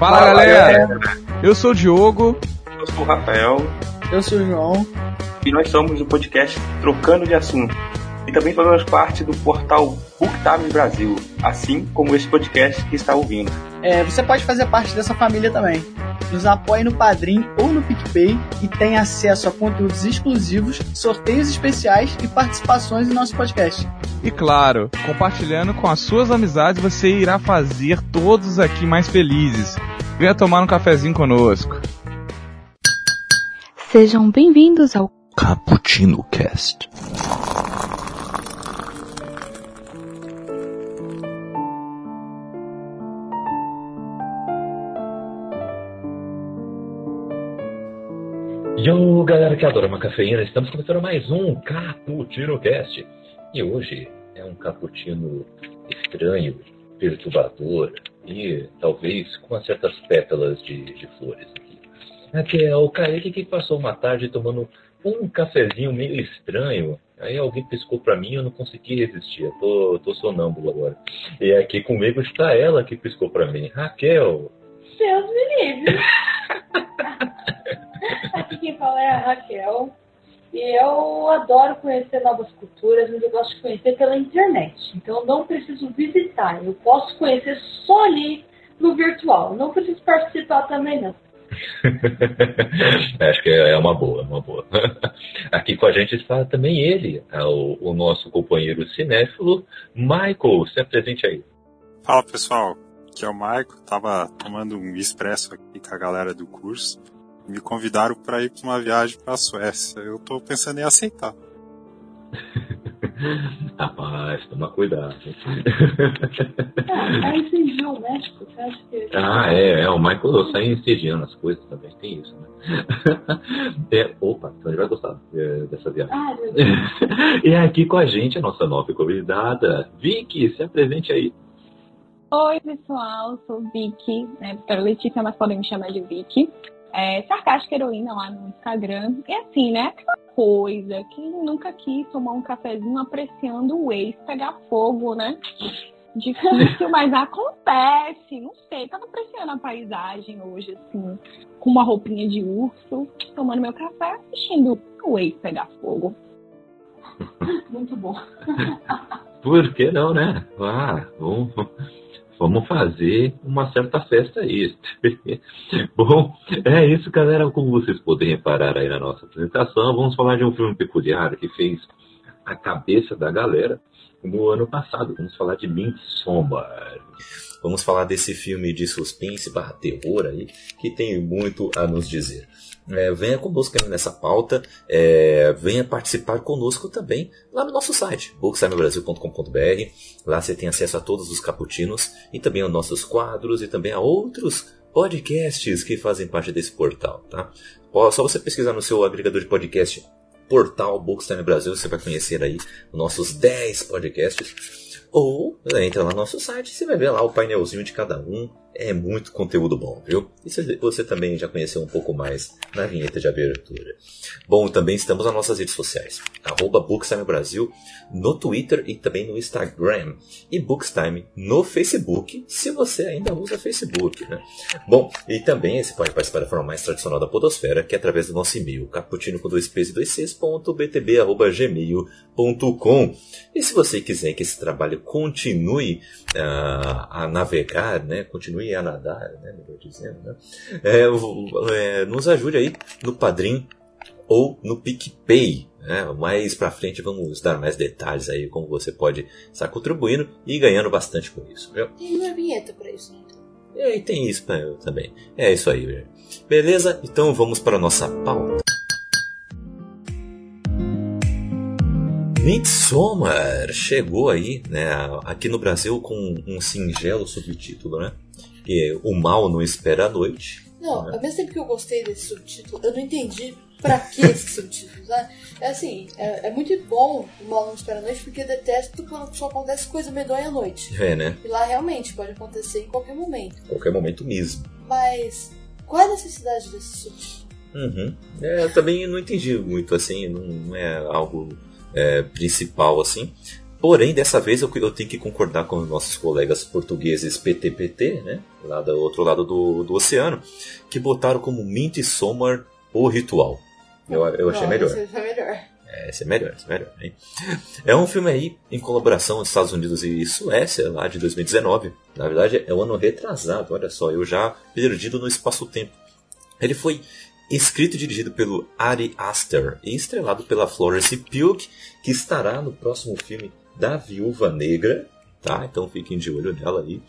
Fala, Fala galera. galera! Eu sou o Diogo. Eu sou o Rafael. Eu sou o João. E nós somos do podcast Trocando de Assunto. E também fazemos parte do portal BookTime Brasil, assim como esse podcast que está ouvindo. É, você pode fazer parte dessa família também. Nos apoie no Padrim ou no PicPay e tem acesso a conteúdos exclusivos, sorteios especiais e participações em nosso podcast. E claro, compartilhando com as suas amizades, você irá fazer todos aqui mais felizes. Venha tomar um cafezinho conosco. Sejam bem-vindos ao Cappuccino Cast. Yo, galera que adora uma cafeína, estamos começando mais um Cappuccino Cast. E hoje é um cappuccino estranho, perturbador e talvez com certas pétalas de, de flores aqui. Aqui é o Kaique que passou uma tarde tomando um cafezinho meio estranho. Aí alguém piscou para mim e eu não consegui resistir. Eu tô, tô sonâmbulo agora. E aqui comigo está ela que piscou para mim. Raquel. Deus me livre. Aqui quem fala é a Raquel. E eu adoro conhecer novas culturas, mas eu gosto de conhecer pela internet. Então eu não preciso visitar, eu posso conhecer só ali no virtual. Não preciso participar também, não. Acho que é uma boa, uma boa. Aqui com a gente está também ele, é o, o nosso companheiro cinéfilo, Michael. Se apresente aí. Fala pessoal, aqui é o Michael. Tava tomando um expresso aqui com a galera do curso me convidaram para ir para uma viagem para a Suécia. Eu estou pensando em aceitar. Rapaz, toma cuidado. Ah, é o México, você acha que. Ah, é, é, o Michael sai incendiando as coisas também, tem isso, né? É, opa, então ele vai gostar é, dessa viagem. Ah, meu Deus. e aqui com a gente a nossa nova convidada, Vicky, se apresente aí. Oi, pessoal, sou Vicky, né? Para Letícia, mas podem me chamar de Vicky é, sarcástica heroína lá no Instagram. E assim, né? Aquela coisa que nunca quis tomar um cafezinho apreciando o ex pegar fogo, né? Difícil, mas acontece. Não sei, tava apreciando a paisagem hoje, assim, com uma roupinha de urso, tomando meu café, assistindo o ex pegar fogo. Muito bom. Por que não, né? Ah, vamos vamos fazer uma certa festa extra. Bom, é isso, galera. Como vocês podem reparar aí na nossa apresentação, vamos falar de um filme peculiar que fez a cabeça da galera no ano passado. Vamos falar de Midsommar. Vamos falar desse filme de suspense barra terror aí, que tem muito a nos dizer. É, venha conosco nessa pauta, é, venha participar conosco também lá no nosso site, bookstimebrasil.com.br. Lá você tem acesso a todos os caputinos e também aos nossos quadros e também a outros podcasts que fazem parte desse portal, tá? Só você pesquisar no seu agregador de podcast portal Bookstime Brasil, você vai conhecer aí os nossos 10 podcasts. Ou entra lá no nosso site, você vai ver lá o painelzinho de cada um, é muito conteúdo bom, viu? E você também já conheceu um pouco mais na vinheta de abertura. Bom, também estamos nas nossas redes sociais. Arroba Bookstime Brasil no Twitter e também no Instagram. E Bookstime no Facebook, se você ainda usa Facebook, né? Bom, e também você pode participar da forma mais tradicional da podosfera, que é através do nosso e-mail, caputino com dois p's e dois c's, ponto btb, arroba. E se você quiser que esse trabalho continue uh, a navegar, né? Continue a nadar, né, melhor dizendo, né? É, é, nos ajude aí no Padrim ou no PicPay. Né? Mais pra frente vamos dar mais detalhes aí como você pode estar contribuindo e ganhando bastante com isso. Viu? Tem uma vinheta para isso, né? E tem isso também. É isso aí. Beleza? Então vamos para a nossa pauta. Midsommar chegou aí, né, aqui no Brasil com um singelo subtítulo, né? Que O Mal Não Espera a Noite. Não, né? ao mesmo tempo que eu gostei desse subtítulo, eu não entendi pra que esse subtítulo, né? É assim, é, é, muito bom O Mal Não Espera a Noite, porque eu detesto quando só acontece coisa medonha à noite. É, né? E lá realmente pode acontecer em qualquer momento. Qualquer momento mesmo. Mas qual é a necessidade desse subtítulo? Uhum. É, eu também não entendi muito, assim, não, não é algo é, principal, assim. Porém, dessa vez eu, eu tenho que concordar com os nossos colegas portugueses PTPT, né? Lá do outro lado do, do oceano, que botaram como Mint Somar o ritual. Eu, eu achei melhor. esse é melhor. É, esse é melhor, esse é melhor. Hein? É um filme aí em colaboração dos Estados Unidos e Suécia, lá de 2019. Na verdade, é o ano retrasado, olha só, eu já perdido no espaço-tempo. Ele foi escrito e dirigido pelo Ari Aster e estrelado pela Florence Pugh, que estará no próximo filme da Viúva Negra, tá? Então fiquem de olho nela aí.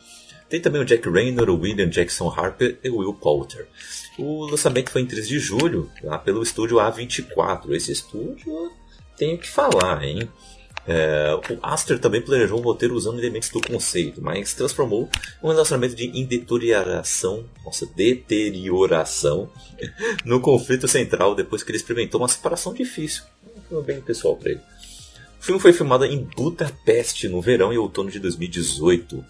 Tem também o Jack Raynor, o William Jackson Harper e o Will Poulter. O lançamento foi em 3 de julho, lá pelo estúdio A24. Esse estúdio tenho que falar, hein? É, o Aster também planejou um roteiro usando elementos do conceito, mas transformou um relacionamento de indeterioração, nossa, deterioração, no conflito central depois que ele experimentou uma separação difícil. Foi bem pessoal para ele. O filme foi filmado em Budapeste no verão e outono de 2018.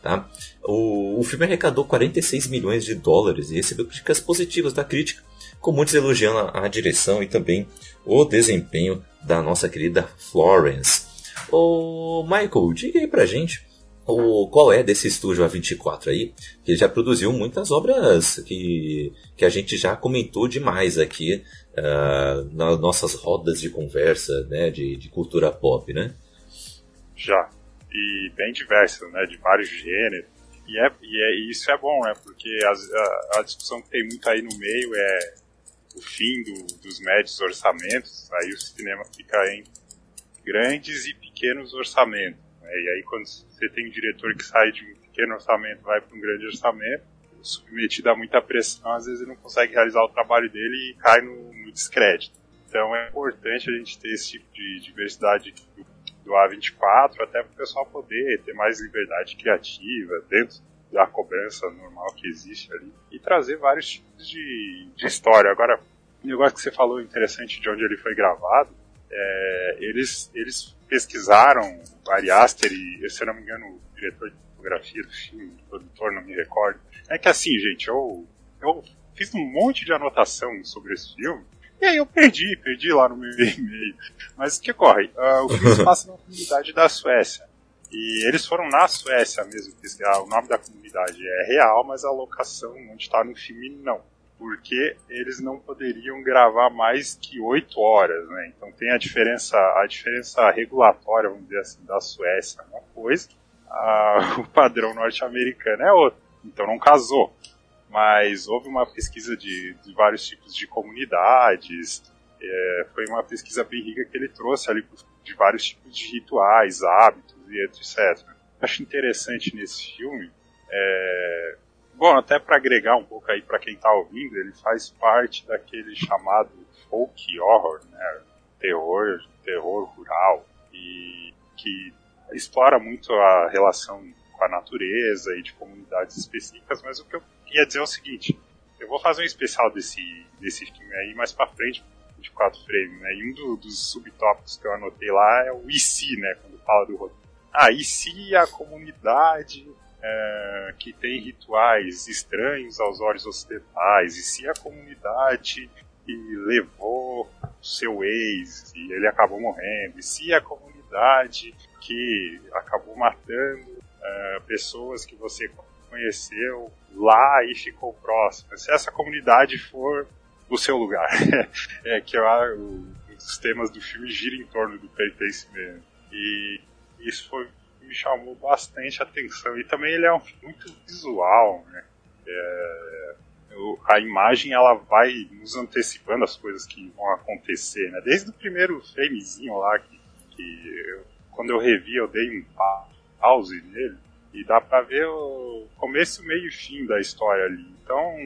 Tá? O, o filme arrecadou 46 milhões de dólares e recebeu críticas positivas da crítica, com muitos elogiando a, a direção e também o desempenho da nossa querida Florence. Ô Michael, diga aí pra gente o, qual é desse estúdio A24 aí, que já produziu muitas obras que, que a gente já comentou demais aqui uh, nas nossas rodas de conversa né, de, de cultura pop, né? Já. E bem diversas, né? De vários gêneros. E, é, e, é, e isso é bom, né? Porque as, a, a, discussão que tem muito aí no meio é o fim do, dos médios orçamentos. Aí o cinema fica em grandes e pequenos orçamentos. Né? E aí quando você tem um diretor que sai de um pequeno orçamento vai para um grande orçamento, submetido a muita pressão, às vezes ele não consegue realizar o trabalho dele e cai no, no descrédito. Então é importante a gente ter esse tipo de diversidade do, do A24, até para o pessoal poder ter mais liberdade criativa dentro da cobrança normal que existe ali e trazer vários tipos de, de história. Agora, o negócio que você falou interessante de onde ele foi gravado, é, eles, eles pesquisaram o Aster e, se eu não me engano, o diretor de fotografia do filme, o produtor, não me recordo. É que assim, gente, eu, eu fiz um monte de anotação sobre esse filme, e aí eu perdi, perdi lá no meu e-mail. Mas o que ocorre? Uh, o filme se passa na comunidade da Suécia. E eles foram na Suécia mesmo pesquisar. O nome da comunidade é real, mas a locação onde está no filme não. Porque eles não poderiam gravar mais que oito horas, né? Então tem a diferença, a diferença regulatória, vamos dizer assim, da Suécia é uma coisa, a, o padrão norte-americano é outro. Então não casou. Mas houve uma pesquisa de, de vários tipos de comunidades, é, foi uma pesquisa bem rica que ele trouxe ali de vários tipos de rituais, hábitos e etc. Acho interessante nesse filme, é, bom, até para agregar um pouco aí para quem está ouvindo, ele faz parte daquele chamado folk horror, né, terror, terror rural, e que explora muito a relação com a natureza e de comunidades específicas, mas o que eu ia dizer é o seguinte, eu vou fazer um especial desse, desse filme aí mais para frente, 24 frames, né? E um do, dos subtópicos que eu anotei lá é o IC, né? Quando fala do roteiro. Ah, e se a comunidade é, que tem rituais estranhos aos olhos ocidentais? E se a comunidade que levou seu ex e ele acabou morrendo? E se a comunidade que acabou matando é, pessoas que você conheceu lá e ficou próxima? Se essa comunidade for o seu lugar. é que um dos temas do filme gira em torno do pertencimento. E isso foi, me chamou bastante atenção. E também ele é um muito visual, né? É, a imagem ela vai nos antecipando as coisas que vão acontecer, né? Desde o primeiro framezinho lá que, que eu, quando eu revi eu dei um pause nele e dá pra ver o começo, meio e fim da história ali. Então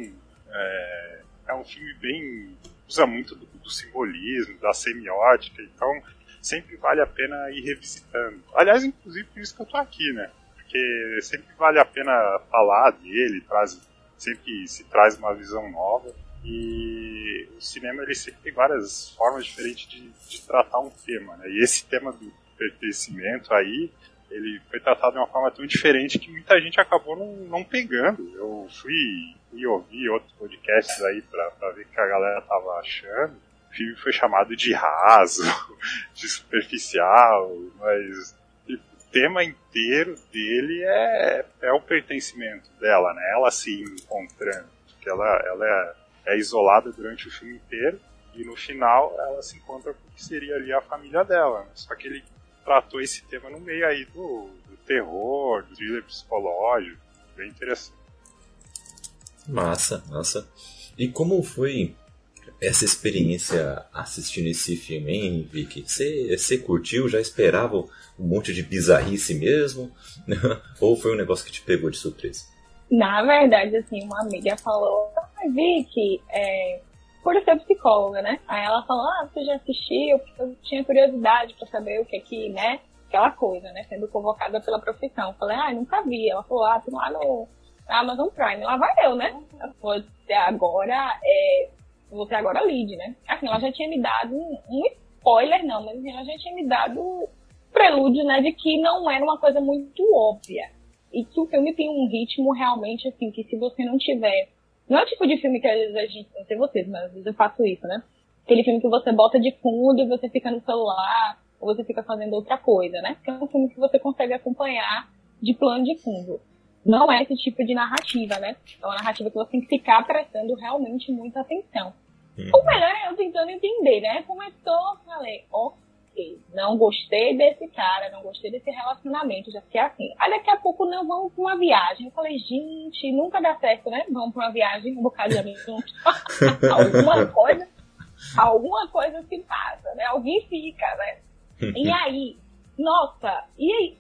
é, é um filme bem. usa muito do, do, simbolismo, da semiótica, então sempre vale a pena ir revisitando. Aliás, inclusive por isso que eu tô aqui, né? Porque sempre vale a pena falar dele, traz, sempre se traz uma visão nova. E o cinema ele sempre tem várias formas diferentes de, de tratar um tema, né? E esse tema do pertencimento aí, ele foi tratado de uma forma tão diferente que muita gente acabou não, não pegando. Eu fui e ouvi outros podcasts aí pra ver o que a galera tava achando. O filme foi chamado de raso, de superficial, mas tema inteiro dele é, é o pertencimento dela, né? Ela se encontrando. Porque ela, ela é, é isolada durante o filme inteiro e no final ela se encontra com o que seria ali a família dela. Né? Só que ele tratou esse tema no meio aí do, do terror, do thriller psicológico. Bem interessante. Massa, massa. E como foi essa experiência assistindo esse filme, hein, Vicky? Você, você curtiu? Já esperava um monte de bizarrice mesmo? Ou foi um negócio que te pegou de surpresa? Na verdade, assim, uma amiga falou, ah, Vicky, é, por ser psicóloga, né? Aí ela falou, ah, você já assistiu? Eu tinha curiosidade para saber o que aqui, né? Aquela coisa, né? Sendo convocada pela profissão. Eu falei, ah, nunca vi. Ela falou, ah, tem lá no Amazon Prime. Lá vai eu, né? Ela falou, agora é, você agora lead, né? Assim, ela já tinha me dado um, um spoiler, não, mas assim, ela já tinha me dado prelúdio, né, de que não era uma coisa muito óbvia. E que o filme tem um ritmo realmente, assim, que se você não tiver. Não é o tipo de filme que às vezes a gente. Não sei vocês, mas às vezes eu faço isso, né? Aquele filme que você bota de fundo e você fica no celular, ou você fica fazendo outra coisa, né? Que é um filme que você consegue acompanhar de plano de fundo. Não é esse tipo de narrativa, né? É uma narrativa que você tem que ficar prestando realmente muita atenção. Hum. O melhor é eu tentando entender, né? Começou, falei, ok, não gostei desse cara, não gostei desse relacionamento, já fiquei assim. Aí daqui a pouco não vamos pra uma viagem. Eu falei, gente, nunca dá certo, né? Vamos pra uma viagem, um bocado de amigos juntos. alguma coisa, alguma coisa se passa, né? Alguém fica, né? E aí, nossa, e aí?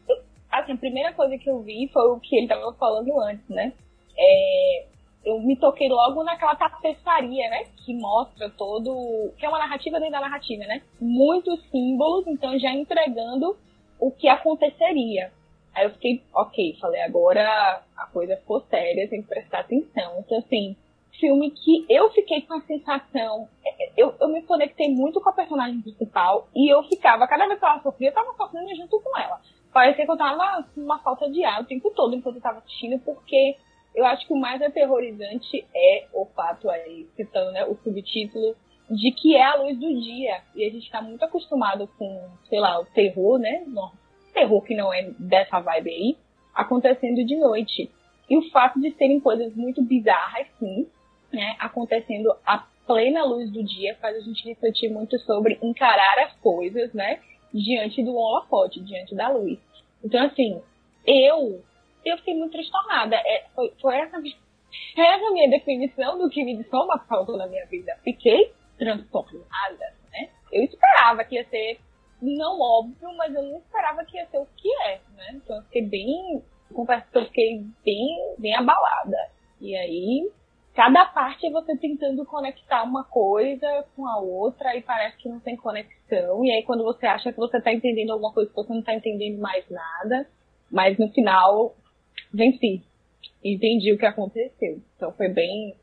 Assim, a primeira coisa que eu vi foi o que ele tava falando antes, né? É, eu me toquei logo naquela tapeçaria, né? Que mostra todo. que é uma narrativa dentro da narrativa, né? Muitos símbolos, então já entregando o que aconteceria. Aí eu fiquei, ok, falei, agora a coisa ficou séria, tem que prestar atenção. Então, assim, filme que eu fiquei com a sensação. Eu, eu me conectei muito com a personagem principal e eu ficava, cada vez que ela sofria, eu tava sofrendo junto com ela. Parecia que eu tava com uma falta de ar o tempo todo enquanto eu tava assistindo, porque eu acho que o mais aterrorizante é o fato aí, citando né, o subtítulo, de que é a luz do dia. E a gente está muito acostumado com, sei lá, o terror, né? Terror que não é dessa vibe aí, acontecendo de noite. E o fato de serem coisas muito bizarras, sim, né? Acontecendo a plena luz do dia faz a gente refletir muito sobre encarar as coisas, né? Diante do holofote, diante da luz. Então, assim, eu eu fiquei muito transtornada. É, foi, foi essa, essa a minha definição do que me soma falta na minha vida. Fiquei transtornada, né? Eu esperava que ia ser não óbvio, mas eu não esperava que ia ser o que é, né? Então eu fiquei bem, confesso que eu fiquei bem, bem abalada. E aí, cada parte é você tentando conectar uma coisa com a outra e parece que não tem conexão. E aí quando você acha que você tá entendendo alguma coisa, você não tá entendendo mais nada. Mas no final, venci. Entendi o que aconteceu. Então foi bem.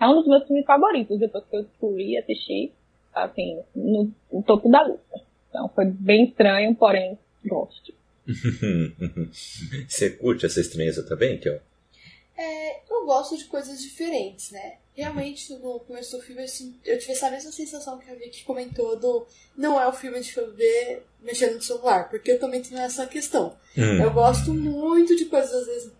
É um dos meus filmes favoritos, depois que eu descobri e assisti, assim, no, no topo da luta. Então foi bem estranho, porém gosto. Você curte essa estranheza também, Kel? É, eu gosto de coisas diferentes, né? Realmente, no começo do filme, assim, eu tive essa mesma sensação que a Vicky comentou do não é o filme de eu ver mexendo no celular, porque eu também tenho essa questão. Hum. Eu gosto muito de coisas, às vezes,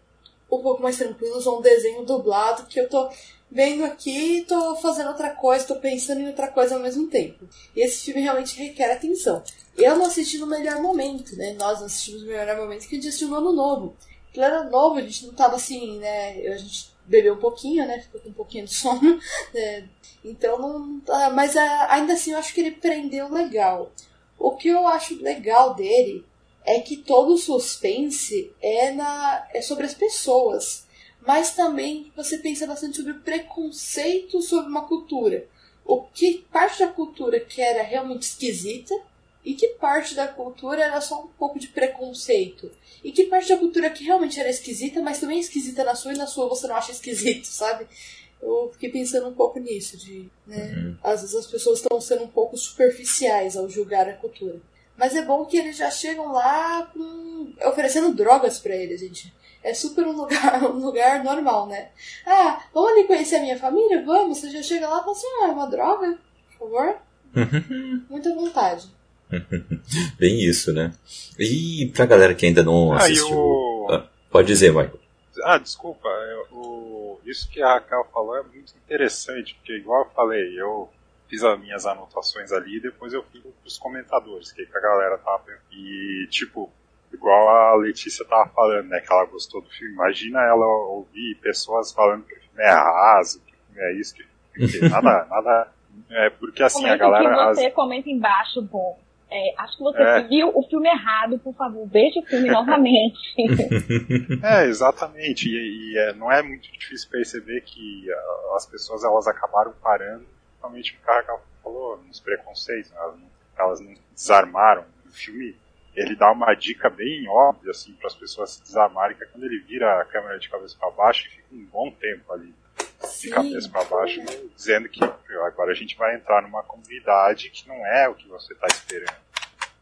um pouco mais tranquilas, ou um desenho dublado, que eu tô vendo aqui e tô fazendo outra coisa, tô pensando em outra coisa ao mesmo tempo. E esse filme realmente requer atenção. Eu não assisti no melhor momento, né? Nós não assistimos no melhor momento que a gente assistiu no ano novo. Era novo, a gente não tava assim, né? A gente bebeu um pouquinho, né? Ficou com um pouquinho de sono. Né? Então não. Tá, mas ainda assim eu acho que ele prendeu legal. O que eu acho legal dele é que todo o suspense é, na, é sobre as pessoas. Mas também você pensa bastante sobre o preconceito sobre uma cultura. O que parte da cultura que era realmente esquisita e que parte da cultura era só um pouco de preconceito. E que parte da cultura que realmente era esquisita, mas também é esquisita na sua e na sua você não acha esquisito, sabe? Eu fiquei pensando um pouco nisso, de, né? Uhum. Às vezes as pessoas estão sendo um pouco superficiais ao julgar a cultura. Mas é bom que eles já chegam lá com... oferecendo drogas para eles, gente. É super um lugar, um lugar normal, né? Ah, vamos ali conhecer a minha família? Vamos. Você já chega lá e fala assim, ah, é uma droga? Por favor? Muita vontade. Bem isso, né? E pra galera que ainda não Ah, assistiu. o... Ah, pode dizer, Michael. Ah, desculpa, o... isso que a Raquel falou é muito interessante, porque igual eu falei, eu fiz as minhas anotações ali e depois eu fui pros comentadores, que, que a galera tava pensando. E, tipo, igual a Letícia tava falando, né, que ela gostou do filme. Imagina ela ouvir pessoas falando que o filme é raso, que o filme é isso, que, que nada, nada. É porque assim, a Comenta o galera. que você as- comenta embaixo, bom. É, acho que você É. viu o filme errado, por favor, veja o filme novamente. É, exatamente. E, e, é, não é muito difícil perceber que ah, as pessoas elas acabaram parando, principalmente no cara que ela falou, nos preconceitos. né? Elas, não, elas não desarmaram. O filme ele dá uma dica bem óbvia assim para as pessoas se desarmarem, que é quando ele vira a câmera de cabeça para baixo e fica um bom tempo ali de cabeça para baixo, dizendo que "Meu, agora a gente vai entrar numa comunidade que não é o que você está esperando.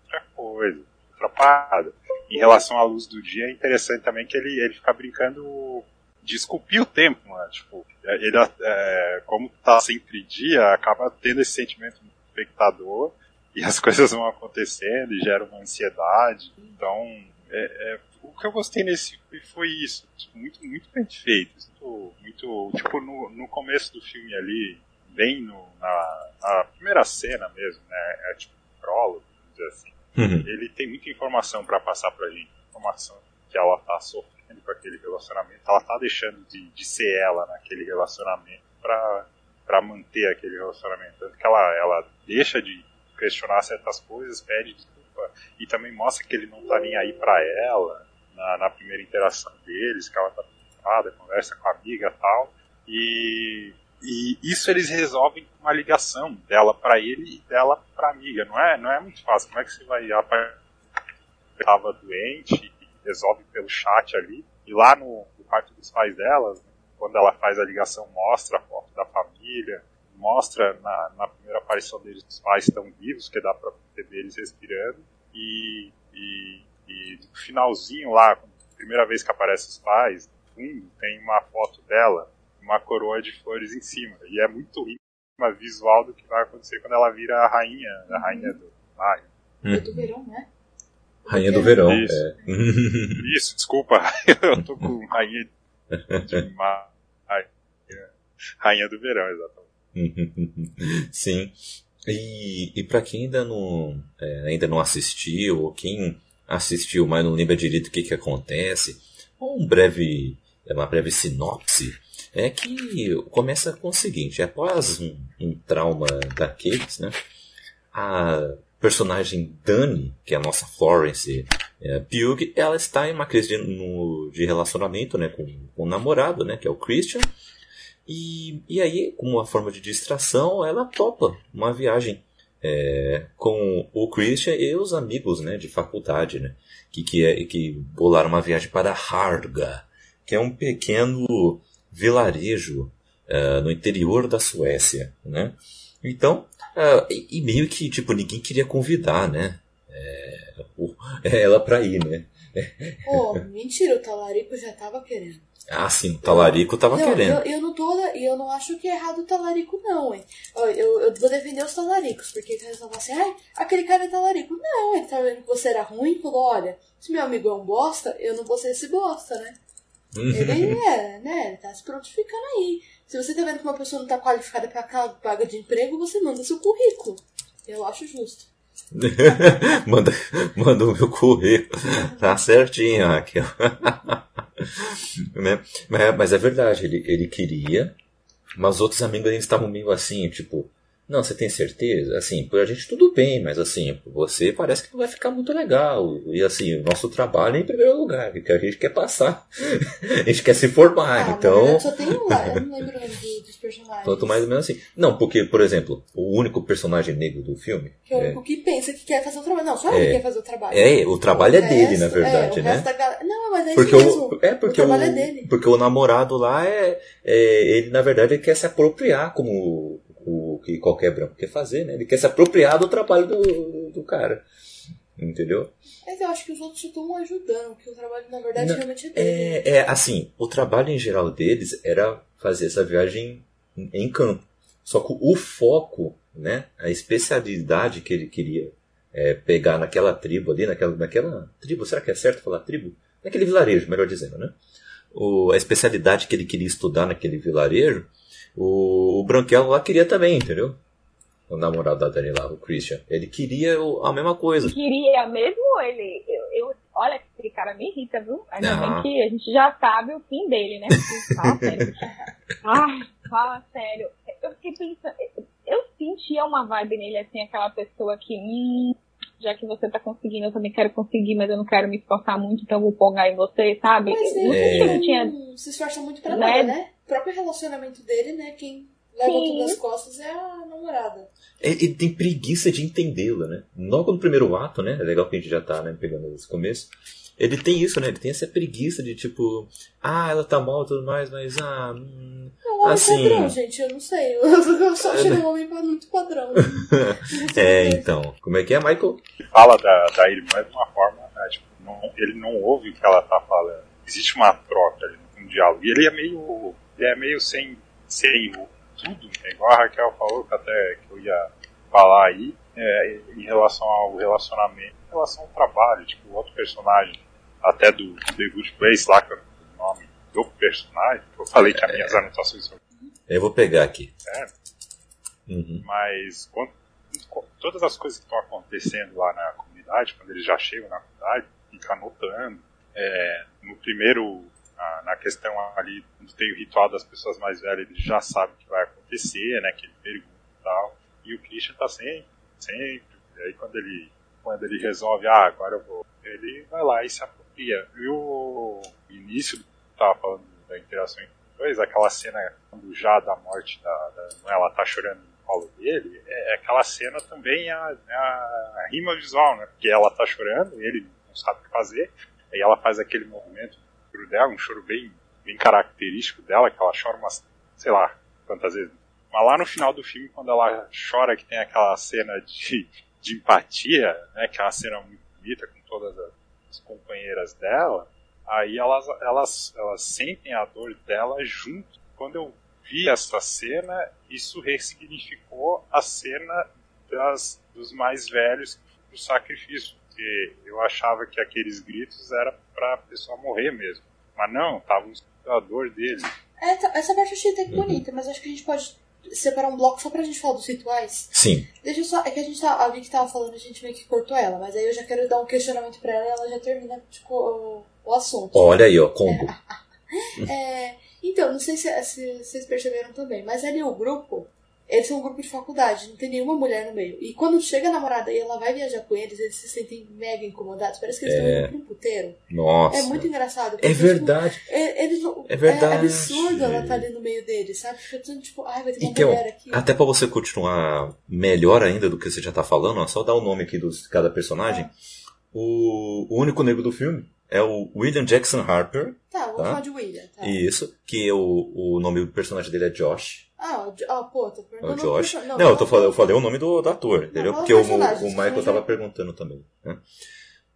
Outra coisa, outra parada. Em relação à luz do dia, é interessante também que ele, ele fica brincando de esculpir o tempo, né? Tipo, ele, é, como tá sempre dia, acaba tendo esse sentimento do espectador e as coisas vão acontecendo e gera uma ansiedade. Então, é, é, o que eu gostei nesse filme foi isso, tipo, muito, muito bem feito. Muito, muito tipo, no, no começo do filme ali, bem no, na, na primeira cena mesmo, né? É tipo um prólogo, vamos dizer assim. Ele tem muita informação para passar pra gente. Informação que ela tá sofrendo com aquele relacionamento. Ela tá deixando de, de ser ela naquele relacionamento pra, pra manter aquele relacionamento. Tanto que ela, ela deixa de questionar certas coisas, pede desculpa e também mostra que ele não tá nem aí pra ela na, na primeira interação deles, que ela tá preocupada, conversa com a amiga tal. E, e isso eles resolvem com uma ligação dela pra ele e dela pra amiga. Não é, não é muito fácil. Como é que você vai estava doente resolve pelo chat ali? E lá no, no quarto dos pais dela, quando ela faz a ligação, mostra a foto da família, mostra na, na primeira aparição deles os pais estão vivos, que dá pra perceber eles respirando. E, e, e no finalzinho lá, primeira vez que aparece os pais, no fundo tem uma foto dela, uma coroa de flores em cima. E é muito uma visual do que vai acontecer quando ela vira a rainha, a rainha do maio. É do verão, né? Rainha do Verão. Isso. É. Isso, desculpa, eu tô com rainha de maio. Rainha do verão, exatamente. Sim. E, e para quem ainda não, é, ainda não assistiu, ou quem assistiu, mas não lembra direito o que, que acontece, um breve, é uma breve sinopse é que começa com o seguinte: após um, um trauma daqueles, né, a personagem Dani, que é a nossa Florence é, Pugh, ela está em uma crise de, no- de relacionamento né, com, com o namorado, né, que é o Christian. E, e aí, como uma forma de distração, ela topa uma viagem é, com o Christian e os amigos né, de faculdade, né, que, que, é, que bolaram uma viagem para Harga, que é um pequeno vilarejo é, no interior da Suécia. Né? Então, é, e, e meio que tipo, ninguém queria convidar né, é, o- ela para ir. Né? Pô, mentira, o talarico já tava querendo. Ah, sim, o talarico tava não, querendo. Eu, eu não tô. E eu não acho que é errado o talarico, não, hein? Ó, Eu, eu vou defender os talaricos, porque eles vão falar assim, ai, aquele cara é talarico. Não, ele tá vendo que você era ruim e falou, olha, se meu amigo é um bosta, eu não vou ser esse bosta, né? Ele é, né? Ele tá se prontificando aí. Se você tá vendo que uma pessoa não tá qualificada pra aquela vaga de emprego, você manda seu currículo. Eu acho justo. manda, manda o meu currículo. Tá certinho, Raquel. né? mas, mas é verdade, ele, ele queria, mas os outros amigos eles estavam meio assim, tipo, não, você tem certeza? Assim, por a gente tudo bem, mas assim, você parece que não vai ficar muito legal. E assim, o nosso trabalho é em primeiro lugar, que a gente quer passar. a gente quer se formar, Ah, então. só tem um eu não lembro o dos personagens. Quanto mais ou menos assim. Não, porque, por exemplo, o único personagem negro do filme. Que é o é- único que pensa que quer fazer o trabalho. Não, só É. ele quer fazer o trabalho. É, o trabalho é dele, na resto- verdade, é, o né? galera- Não, mas é Porque isso o, mesmo. é porque o o, trabalho é dele. porque o namorado lá é, é ele na verdade ele quer se apropriar como o, que qualquer branco quer fazer, né? Ele quer se apropriar do trabalho do, do cara, entendeu? Mas eu acho que os outros estão ajudando, que o trabalho, na verdade, Não, realmente é dele. É, é assim, o trabalho em geral deles era fazer essa viagem em campo. Só que o foco, né, a especialidade que ele queria é, pegar naquela tribo ali, naquela, naquela tribo, será que é certo falar tribo? Naquele vilarejo, melhor dizendo, né? O, a especialidade que ele queria estudar naquele vilarejo, o, o Branquelo lá queria também, entendeu? O namorado da Dani lá, o Christian. Ele queria a mesma coisa. Queria mesmo ele. Eu, eu- olha, esse cara me irrita, viu? Ainda Ah. bem que a gente já sabe o fim dele, né? Fala sério. Ai, fala sério. Eu fiquei pensando. Eu sentia uma vibe nele, assim, aquela pessoa que. Hum, já que você tá conseguindo, eu também quero conseguir, mas eu não quero me esforçar muito, então eu vou folgar em você, sabe? Mas não não tinha. se esforça muito pra Né? nada, né? O próprio relacionamento dele, né? Quem leva Sim. tudo nas costas é a namorada. Ele, ele tem preguiça de entendê-la, né? Logo no primeiro ato, né? É legal que a gente já tá, né, pegando esse começo. Ele tem isso, né? Ele tem essa preguiça de tipo, ah, ela tá mal e tudo mais, mas ah. hum, É um homem Assim- padrão, gente. Eu não sei. Eu só achei um homem muito padrão. é, então. Como é que é, Michael? fala da, da irmã de uma forma, né, tipo, não- ele não ouve o que ela tá falando. Existe uma troca ali, um diálogo. E ele é meio, ele é meio sem, sem o- tudo, né, igual a Raquel falou, que até que eu ia falar aí, é, em relação ao relacionamento, em relação ao trabalho, tipo, o outro personagem, até do, do The Good Place lá, que sei o nome do personagem, que eu falei que as minhas anotações são Eu vou pegar aqui. certas, Uhum. mas quando- todas as coisas que estão acontecendo lá na comunidade, quando eles já chegam na comunidade, fica anotando. É, no primeiro, na, na questão ali, quando tem o ritual das pessoas mais velhas, ele já sabe o que vai acontecer, né? Que ele pergunta e tal. E o Christian tá sempre, sempre. E aí quando ele, quando ele resolve, ah, agora eu vou, ele vai lá e se apropria. E o início do que tava falando da interação entre os dois, aquela cena quando já da morte da, da ela tá chorando no colo dele, é, aquela cena também é a, é a rima visual, né? Porque ela tá chorando, ele não sabe o que fazer, aí ela faz aquele movimento pro dela, um choro bem, bem característico dela, que ela chora umas, sei lá, quantas vezes. Mas lá no final do filme, quando ela chora, que tem aquela cena de, de empatia, né? Que é uma cena muito bonita com todas as, as companheiras dela, aí elas, elas, elas sentem a dor dela junto. Quando eu vi essa cena, isso ressignificou a cena das, dos mais velhos do sacrifício. Porque eu achava que aqueles gritos era pra pessoa morrer mesmo. Mas não, tava um a dor dele. É, tá- essa parte eu achei até que bonita, mas acho que a gente pode separar um bloco só pra gente falar dos rituais. Sim. Deixa eu só. É que a gente tá. A Vicky tava falando, a gente meio que cortou ela, mas aí eu já quero dar um questionamento pra ela e ela já termina tipo, o, o assunto. Olha aí, ó, combo. É, então, não sei se, se vocês perceberam também, mas ali o grupo, eles são um grupo de faculdade, não tem nenhuma mulher no meio. E quando chega a namorada e ela vai viajar com eles, eles se sentem mega incomodados. Parece que eles É. estão indo pra um puteiro. Nossa. É muito engraçado. É tipo, verdade. é- eles não- É verdade. É absurdo ela estar ali no meio deles, sabe? Fica tudo tipo, ai, vai ter uma Então, mulher aqui. até pra você continuar melhor ainda do que você já tá falando, ó, só dar o nome aqui de cada personagem. O, o único negro do filme é o William Jackson Harper. Tá, vamos Tá. falar de William. Tá. Isso, que é o, o nome do personagem dele é Josh. Ah, o ah, pô, tô É o perguntando. Josh. perso- Não, eu, tô não, falando, eu falei o nome do, do ator, entendeu? fala Porque o, o Michael tava perguntando também. né?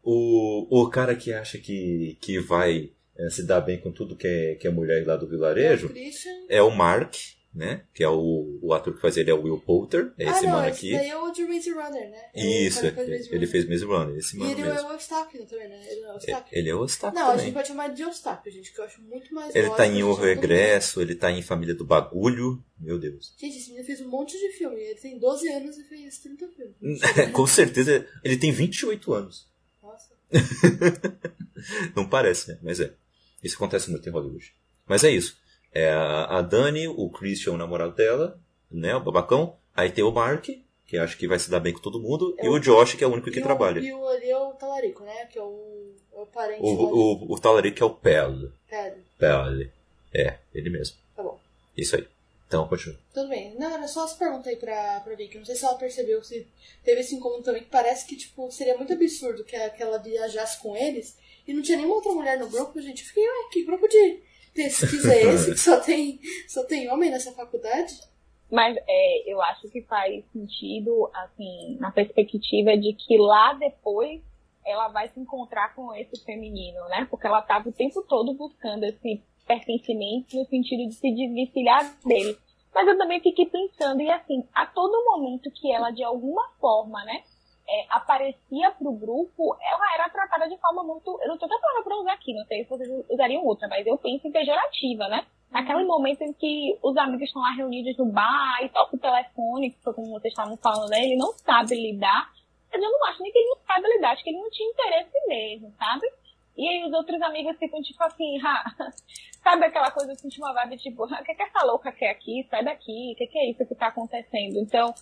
O, o cara que acha que, que vai eh, se dar bem com tudo que é, que é mulher lá do O vilarejo Christian. é o Mark, né? Que é o, o ator que faz ele é o Will Poulter, é ah, esse não, mano esse aqui. daí é o de Maze Runner, né? É Isso, faz Maze ele fez Maze Runner, esse E mano ele mesmo. é o Eustáquio também, né? Ele é o Eustáquio. Ele é o Staff Não, a gente pode chamar de Eustáquio, gente, que eu acho muito mais Ele tá em O. Regresso, ele tá em Família do Bagulho. Meu Deus. Gente, esse menino fez um monte de filme. Ele tem 12 anos e fez 30 filmes. Com certeza, ele tem 28 anos. Nossa. Não parece, né? Mas é. Isso acontece muito em Hollywood. Mas é isso. É a Dani, o Christian, o namorado dela, né? O babacão. Aí tem o Mark, que acho que vai se dar bem com todo mundo. É e o- o Josh, que é o único que o- trabalha. E o ali é o Talarico, né? Que é o, é o parente O, lá o, o talarico é o Pel. Pera, Pel. É, ele mesmo. Tá bom. Isso aí. Então, continua. Tudo bem. Não, era só as perguntas aí pra, pra Vicky. Não sei se ela percebeu, se teve esse incômodo também, que parece que, tipo, seria muito absurdo que, que ela viajasse com eles e não tinha nenhuma outra mulher no grupo, gente. Eu fiquei, ué, que grupo de pesquisa é esse que só tem, só tem homem nessa faculdade? Mas é, eu acho que faz sentido, assim, na perspectiva de que lá depois ela vai se encontrar com esse feminino, né? Porque ela estava o tempo todo buscando esse pertencimento no sentido de se desvencilhar dele. Mas eu também fiquei pensando, e assim, a todo momento que ela, de alguma forma, né, é, aparecia pro grupo, ela era tratada de forma muito. Eu não tô tentando pra usar aqui, não sei se vocês usariam outra, mas eu penso em pejorativa, né? Naquele momento em que os amigos estão lá reunidos no bar e toca o telefone, que foi como vocês estavam falando, né? Ele não sabe lidar. Mas eu não acho nem que ele não sabe lidar, acho que ele não tinha interesse mesmo, sabe? E aí os outros amigos ficam tipo assim, ah, sabe aquela coisa assim, tipo uma vibe tipo, ah, o que, que essa louca quer aqui? Sai daqui, o que, que é isso que tá acontecendo? Então,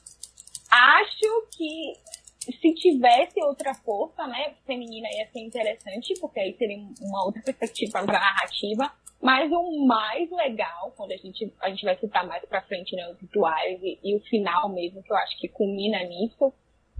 acho que se tivesse outra força, né, feminina ia ser interessante, porque aí seria uma outra perspectiva para a narrativa. Mas o mais legal, quando a gente, a gente vai citar mais pra frente, né, os rituais e, e o final mesmo, que eu acho que culmina nisso,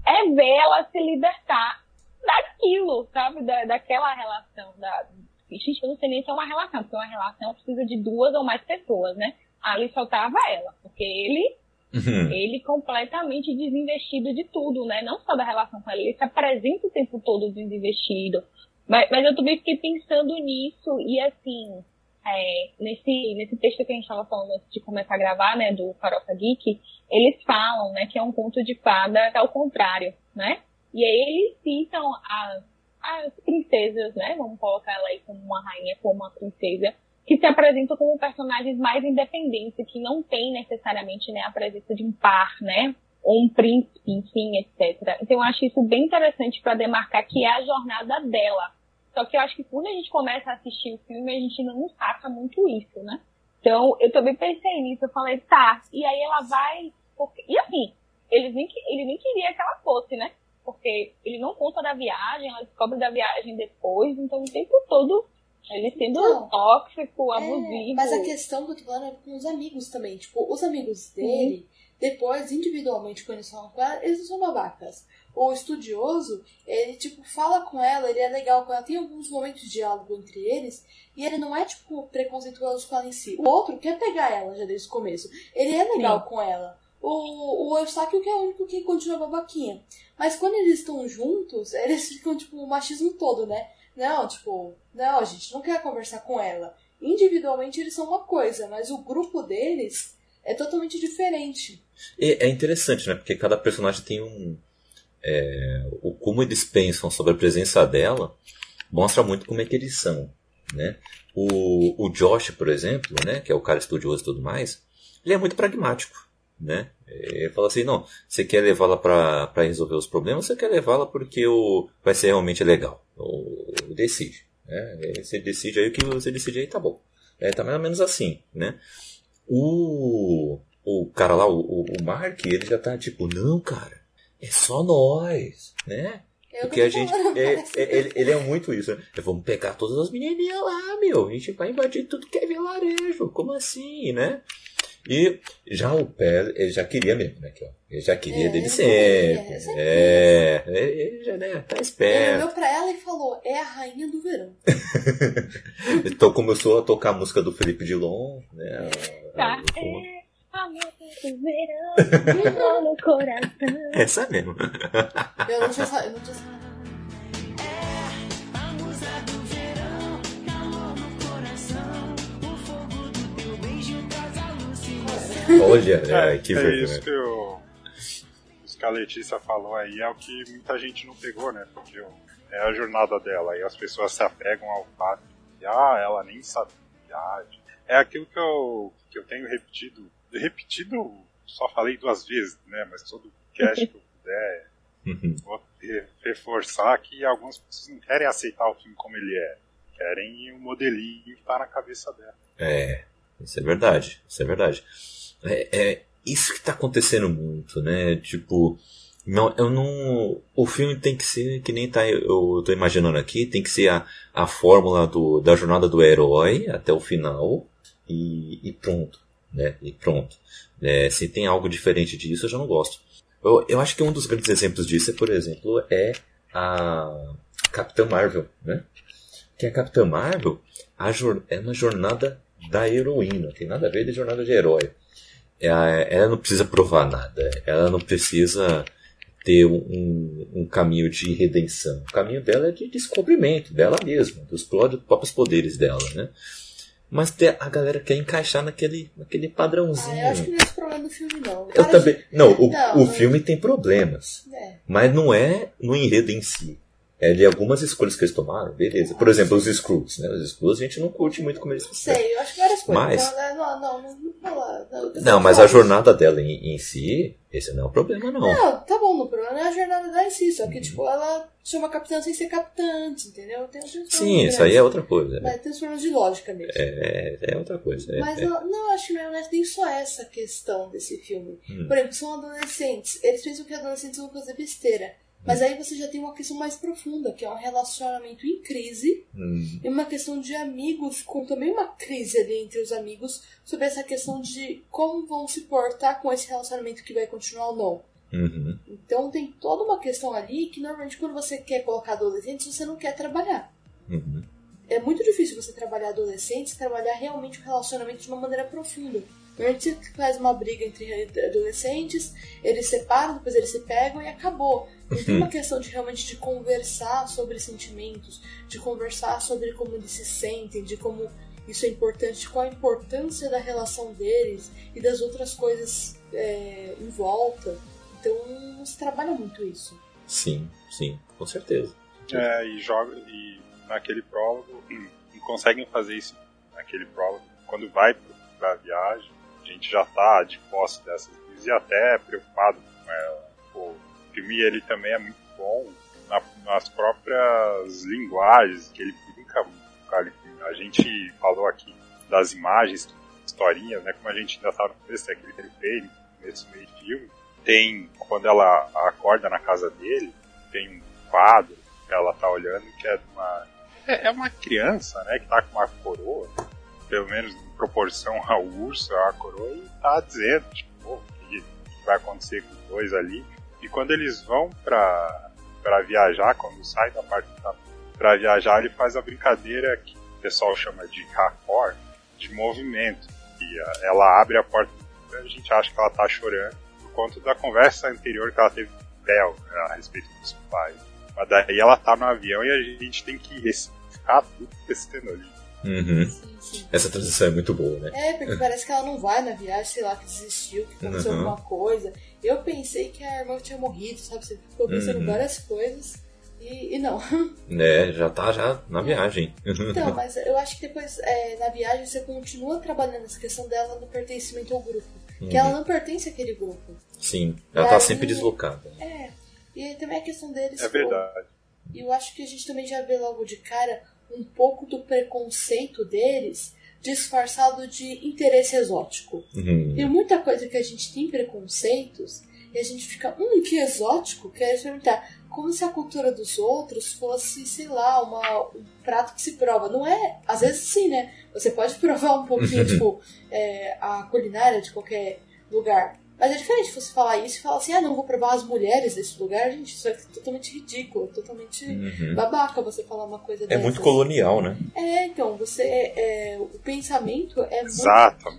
é ver ela se libertar daquilo, sabe? Da, daquela relação. Da... Gente, eu não sei nem se é uma relação, porque uma relação precisa de duas ou mais pessoas, né? Ali só tava ela, porque ele Uhum. Ele completamente desinvestido de tudo, né? Não só da relação com ela, ele se apresenta o tempo todo desinvestido. Mas, mas eu também fiquei pensando nisso e assim, é, nesse, nesse texto que a gente estava falando antes de começar a gravar, né, do Farofa Geek, eles falam, né, que é um conto de fada ao contrário, né? E aí eles citam as, as princesas, né? Vamos colocar ela aí como uma rainha, como uma princesa, que se apresentam como personagens mais independentes, que não tem necessariamente né, a presença de um par, né? Ou um príncipe, enfim, etc. Então eu acho isso bem interessante para demarcar que é a jornada dela. Só que eu acho que quando a gente começa a assistir o filme, a gente não saca muito isso, né? Então eu também pensei nisso, eu falei, tá, e aí ela vai. Porque... E assim, ele nem, ele nem queria que ela fosse, né? Porque ele não conta da viagem, ela descobre da viagem depois, então o tempo todo ele sendo tóxico, é, abusivo. É, mas a questão que eu tô falando é com os amigos também. Tipo, os amigos dele, depois, individualmente, quando eles falam com ela, eles não são babacas. O estudioso, ele, tipo, fala com ela, ele é legal com ela, tem alguns momentos de diálogo entre eles, e ele não é, tipo, preconceituoso com ela em si. O outro quer pegar ela já desde o começo. Ele é legal Sim. com ela. O, o Eustáquio que é o único que continua babaquinha. Mas quando eles estão juntos, eles ficam, tipo, o machismo todo, né? Não, tipo, não, a gente não quer conversar com ela. Individualmente eles são uma coisa, mas o grupo deles é totalmente diferente. é interessante, né? Porque cada personagem tem um. É, o como eles pensam sobre a presença dela mostra muito como é que eles são, né? O, o Josh, por exemplo, né? Que é o cara estudioso e tudo mais, ele é muito pragmático, né? Ele fala assim, não, você quer levá-la para resolver os problemas, você quer levá-la porque o, vai ser realmente legal. Ou, decide. Né? Você decide aí o que você decide aí, tá bom. É, tá mais ou menos assim, né? O, o cara lá, o, o Mark, ele já tá tipo, não, cara, é só nós, né? Porque a gente. É, é, ele, ele, é muito isso, né? Vamos pegar todas as menininhas lá, meu. A gente vai invadir tudo que é vilarejo. Como assim, né? E já o Pé, ele já queria mesmo, né? Ele já queria é, dele sempre. Queria, é, ele já, né? Tá esperto. Ele olhou pra ela e falou: é a rainha do verão. então começou a tocar a música do Felipe Dilon, né? Tá. É a música do verão, no coração. Essa mesmo. Eu não tinha, eu não tinha Olha, é, que é isso que, o, isso que a Letícia falou aí é o que muita gente não pegou, né? Porque é a jornada dela e as pessoas se apegam ao fato de, ah, ela nem sabe viagem. É aquilo que eu, que eu tenho repetido. Repetido, só falei duas vezes, né? Mas todo cast que eu puder, uhum. vou reforçar que algumas pessoas não querem aceitar o filme como ele é. Querem o modelinho que tá na cabeça dela. É, isso é verdade, isso é verdade. É, é isso que está acontecendo muito, né? Tipo, não, eu não. O filme tem que ser que nem tá, eu estou imaginando aqui, tem que ser a, a fórmula do, da jornada do herói até o final e, e pronto, né? E pronto. É, se tem algo diferente disso, eu já não gosto. Eu, eu acho que um dos grandes exemplos disso, é, por exemplo, é a Capitã Marvel, né? Que a Capitã Marvel a, é uma jornada da heroína, tem nada a ver de jornada de herói ela, ela não precisa provar nada, ela não precisa ter um, um, caminho de redenção. O caminho dela é de descobrimento dela mesma, dos próprios poderes dela, né? Mas a galera quer encaixar naquele, naquele padrãozinho. Ah, eu acho que não é esse problema do filme, não. Eu também. de- Não, o, Não, o mas- filme tem problemas. É. Mas não é no enredo em si. É de algumas escolhas que eles tomaram, beleza. Por exemplo, os Skrulls, né? Os Skrulls a gente não curte muito como eles. Sei, eu acho que várias coisas. Mas- Então, né, não, não, não, não, não, mas a jornada dela em, si, esse não é o problema, não. Não, tá bom, no problema é a jornada dela em si, só que, tipo, ela chama capitã sem ser capitã antes, entendeu? Tem, Sim, isso aí é outra coisa. Mas tem uns problemas de lógica mesmo. É, é outra coisa. é- Mas é. não, não, acho que não é nem só essa questão desse filme. Hum. Por exemplo, são adolescentes. Eles pensam que adolescentes vão fazer besteira. Mas aí você já tem uma questão mais profunda, que é um relacionamento em crise Hum, e uma questão de amigos, com também uma crise ali entre os amigos, sobre essa questão de como vão se portar com esse relacionamento que vai continuar ou não. uhum, Então tem toda uma questão ali que normalmente quando você quer colocar adolescentes, você não quer trabalhar. uhum. É muito difícil você trabalhar adolescentes, trabalhar realmente o relacionamento de uma maneira profunda. Normalmente você faz uma briga entre adolescentes, eles separam, depois eles se pegam e acabou. Não tem uma questão de realmente de conversar sobre sentimentos, de conversar sobre como eles se sentem, de como isso é importante, qual a importância da relação deles e das outras coisas é, em volta. Então não se trabalha muito isso. Sim, sim, com certeza. É, e joga e naquele prólogo não conseguem fazer isso naquele prólogo. Quando vai pro- pra viagem, a gente já tá de posse dessas coisas e até preocupado com ela. Filme ele também é muito bom na- nas próprias linguagens que ele brinca com a, gente falou aqui das imagens, historinhas, né? Como a gente ainda tá no começo, é aquele que ele fez nesse meio filme. Tem, quando ela acorda na casa dele, tem um quadro que ela tá olhando que é de uma. É, é uma criança, né? Que tá com uma coroa, pelo menos em proporção ao urso, a coroa, e tá dizendo, tipo, o que vai acontecer com os dois ali. E quando eles vão pra, pra viajar, quando sai da parte da, pra viajar, ele faz a brincadeira que o pessoal chama de raccord, de movimento. E a- ela abre a porta, a gente acha que ela tá chorando por conta da conversa anterior que ela teve com Theo né, a respeito dos pais. Mas daí ela tá no avião e a gente tem que ficar tudo testando ali. Uhum. Sim, sim. Essa transição é muito boa, né? É, porque parece que ela não vai na viagem, sei lá, que desistiu, que aconteceu Uhum. alguma coisa. Eu pensei que a irmã tinha morrido, sabe? Você ficou pensando Uhum. várias coisas e, e não. É, já tá já na viagem. Então, mas eu acho que depois, é, na viagem, você continua trabalhando essa questão dela no pertencimento ao grupo. Que ela não pertence àquele grupo. Sim, ela E tá aí- sempre deslocada. É. E também a questão deles. É verdade. E eu acho que a gente também já vê logo de cara um pouco do preconceito deles disfarçado de interesse exótico. Uhum. Tem muita coisa que a gente tem preconceitos e a gente fica, hum, que exótico, quer experimentar. Como se a cultura dos outros fosse, sei lá, uma, um prato que se prova. Não é, às vezes sim, né? Você pode provar um pouquinho, tipo, é, a culinária de qualquer lugar. Mas é diferente você falar isso e falar assim, ah, não, vou provar as mulheres desse lugar. Gente, isso é totalmente ridículo, totalmente Uhum. babaca você falar uma coisa É dessas. muito colonial, né? É, então, você. É, o pensamento é muito Exato.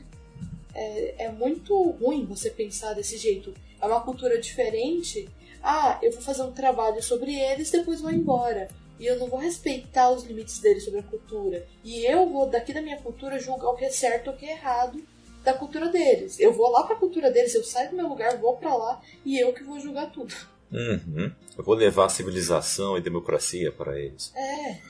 é muito ruim você pensar desse jeito. É uma cultura diferente. Ah, eu vou fazer um trabalho sobre eles, depois vou embora. E eu não vou respeitar os limites deles sobre a cultura. E eu vou, daqui da minha cultura, julgar o que é certo ou o que é errado da cultura deles. Eu vou lá pra cultura deles, eu saio do meu lugar, vou pra lá e eu que vou julgar tudo. Uhum. Eu vou levar civilização e democracia para eles. É,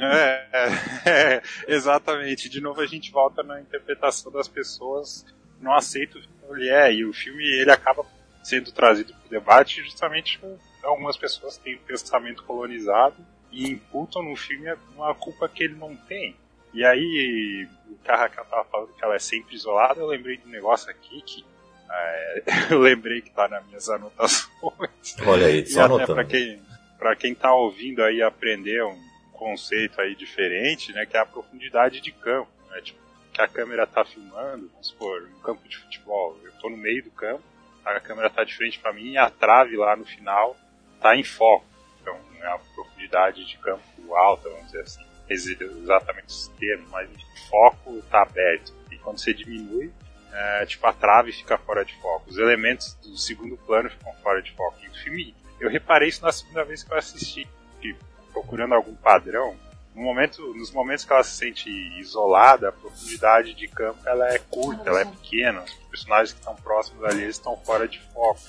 É, é, é, exatamente. De novo a gente volta na interpretação das pessoas não aceita o que ele é e o filme ele acaba sendo trazido para o debate justamente com algumas pessoas têm um pensamento colonizado e imputam no filme uma culpa que ele não tem. E aí o Raquel tava falando que ela é sempre isolada, eu lembrei de um negócio aqui que é, eu lembrei que tá nas minhas anotações. Olha aí, E só até anotando. para quem, pra quem tá ouvindo aí aprender um conceito aí diferente, né, que é a profundidade de campo, né, tipo, que a câmera tá filmando, vamos supor, um campo de futebol, eu tô no meio do campo, a câmera tá de frente para mim e a trave lá no final tá em foco. Então, é a profundidade de campo alta, vamos dizer assim, exatamente esse termo, mas o foco tá aberto. E quando você diminui, é, tipo, a trave fica fora de foco. Os elementos do segundo plano ficam fora de foco. E o filme, eu reparei isso na segunda vez que eu assisti, que, procurando algum padrão, no momento, nos momentos que ela se sente isolada, a profundidade de campo ela é curta, ela é pequena. Os personagens que estão próximos ali estão fora de foco.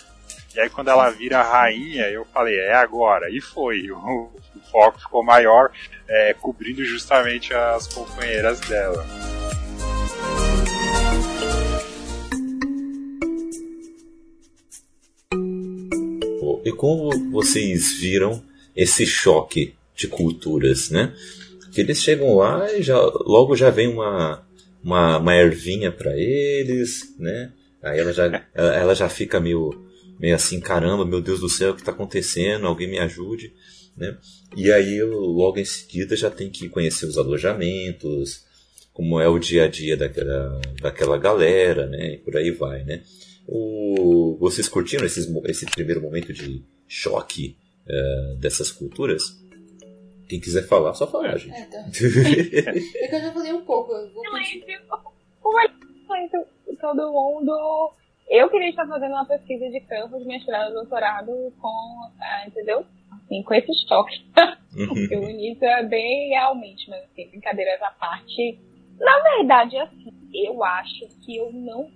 E aí quando ela vira rainha, eu falei, é agora. E foi. O, o foco ficou maior, é, cobrindo justamente as companheiras dela. E como vocês viram esse choque de culturas, né? Que eles chegam lá e já, logo já vem uma, uma, uma ervinha para eles, né? Aí ela já, ela já fica meio, meio assim, caramba, meu Deus do céu, o que está acontecendo? Alguém me ajude, né? E aí logo em seguida já tem que conhecer os alojamentos, como é o dia a dia daquela, daquela galera, né? E por aí vai, né? O, vocês curtiram esses, esse primeiro momento de choque uh, dessas culturas? Quem quiser falar, só falar, gente. É, tá. é que eu já falei um pouco. Eu vou todo mundo. Eu queria estar fazendo uma pesquisa de campo de mestrado e doutorado com, ah, entendeu? Assim, com esse choque. Porque o início é bem realmente, mas assim, brincadeiras à parte. Na verdade, assim, eu acho que eu não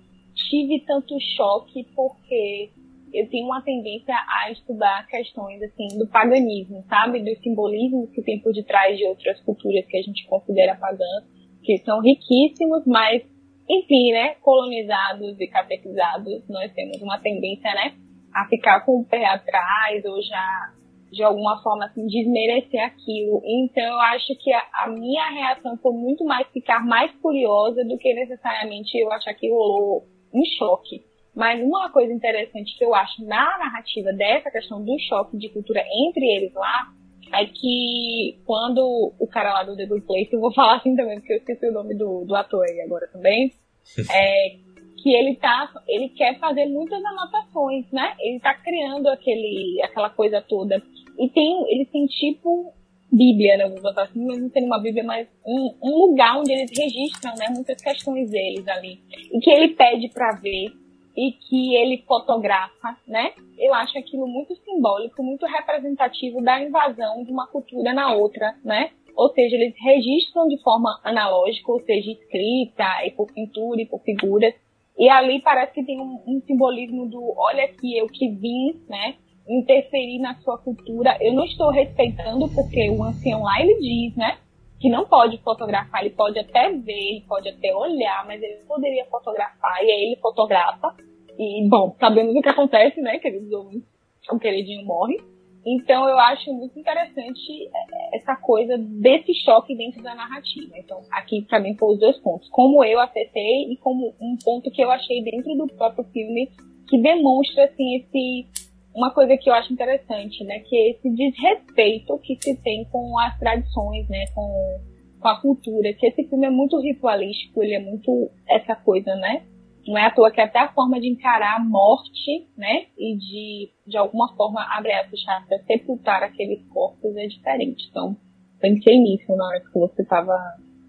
tive tanto choque porque eu tenho uma tendência a estudar questões assim do paganismo, sabe, dos simbolismos que tem por detrás de outras culturas que a gente considera pagãs, que são riquíssimos, mas enfim, né, colonizados e catequizados, nós temos uma tendência, né, a ficar com o pé atrás ou já de alguma forma assim desmerecer aquilo. Então eu acho que a, a, minha reação foi muito mais ficar mais curiosa do que necessariamente eu achar que rolou um choque. Mas uma coisa interessante que eu acho na narrativa dessa questão do choque de cultura entre eles lá é que quando o cara lá do The Good Place, eu vou falar assim também, porque eu esqueci o nome do, do ator aí agora também, é que ele tá, ele quer fazer muitas anotações, né? Ele tá criando aquele, aquela coisa toda. E tem, ele tem tipo Bíblia, né? Vou botar assim, mas não tem uma Bíblia, mas um, um lugar onde eles registram, né? Muitas questões deles ali. E que ele pede para ver e que ele fotografa, né? Eu acho aquilo muito simbólico, muito representativo da invasão de uma cultura na outra, né? Ou seja, eles registram de forma analógica, ou seja, escrita, e por pintura, e por figuras. E ali parece que tem um, um simbolismo do olha aqui, eu que vim, né? Interferir na sua cultura. Eu não estou respeitando, porque o ancião lá ele diz, né? que não pode fotografar, ele pode até ver, ele pode até olhar, mas ele poderia fotografar, e aí ele fotografa, e, bom, sabemos o que acontece, né, queridos ouvintes? O queridinho morre. Então, eu acho muito interessante é, essa coisa desse choque dentro da narrativa. Então, aqui para mim foram os dois pontos. Como eu acessei e como um ponto que eu achei dentro do próprio filme que demonstra, assim, esse uma coisa que eu acho interessante, né, que é esse desrespeito que se tem com as tradições, né, com, com a cultura, que esse filme é muito ritualístico, ele é muito essa coisa, né, não é à toa que até a forma de encarar a morte, né, e de, de alguma forma, abre essa chave, sepultar aqueles corpos é diferente. Então, pensei nisso na hora que você estava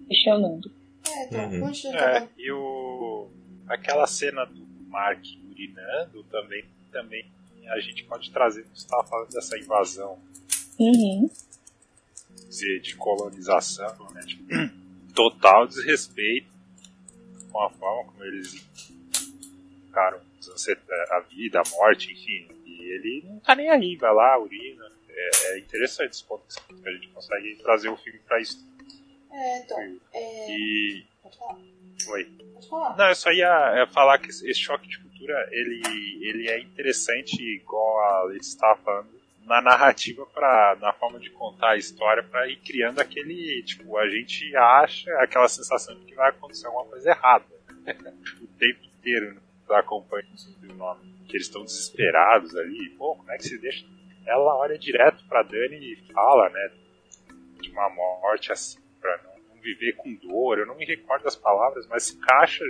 questionando. É, tá. Uhum. é, e o, aquela cena do Mark urinando também, também a gente pode trazer, você estava falando dessa invasão uhum. de, de colonização, né, de total desrespeito com a forma como eles ficaram a vida, a morte, enfim. E ele não tá nem aí, vai lá, urina. É, é interessante esse ponto que a gente consegue trazer o filme pra isso. É, então. É... E. Pode falar. Oi. Pode falar. Não, eu só ia falar que esse choque de cultura ele, ele é interessante, igual a Leite estava falando, na narrativa para na forma de contar a história para ir criando aquele tipo a gente acha aquela sensação de que vai acontecer alguma coisa errada o tempo inteiro né? Acompanha o nome que eles estão desesperados ali pô como é que se deixa? Ela olha direto para Dani e fala né de uma morte assim para não, viver com dor. Eu não me recordo das palavras mas se encaixa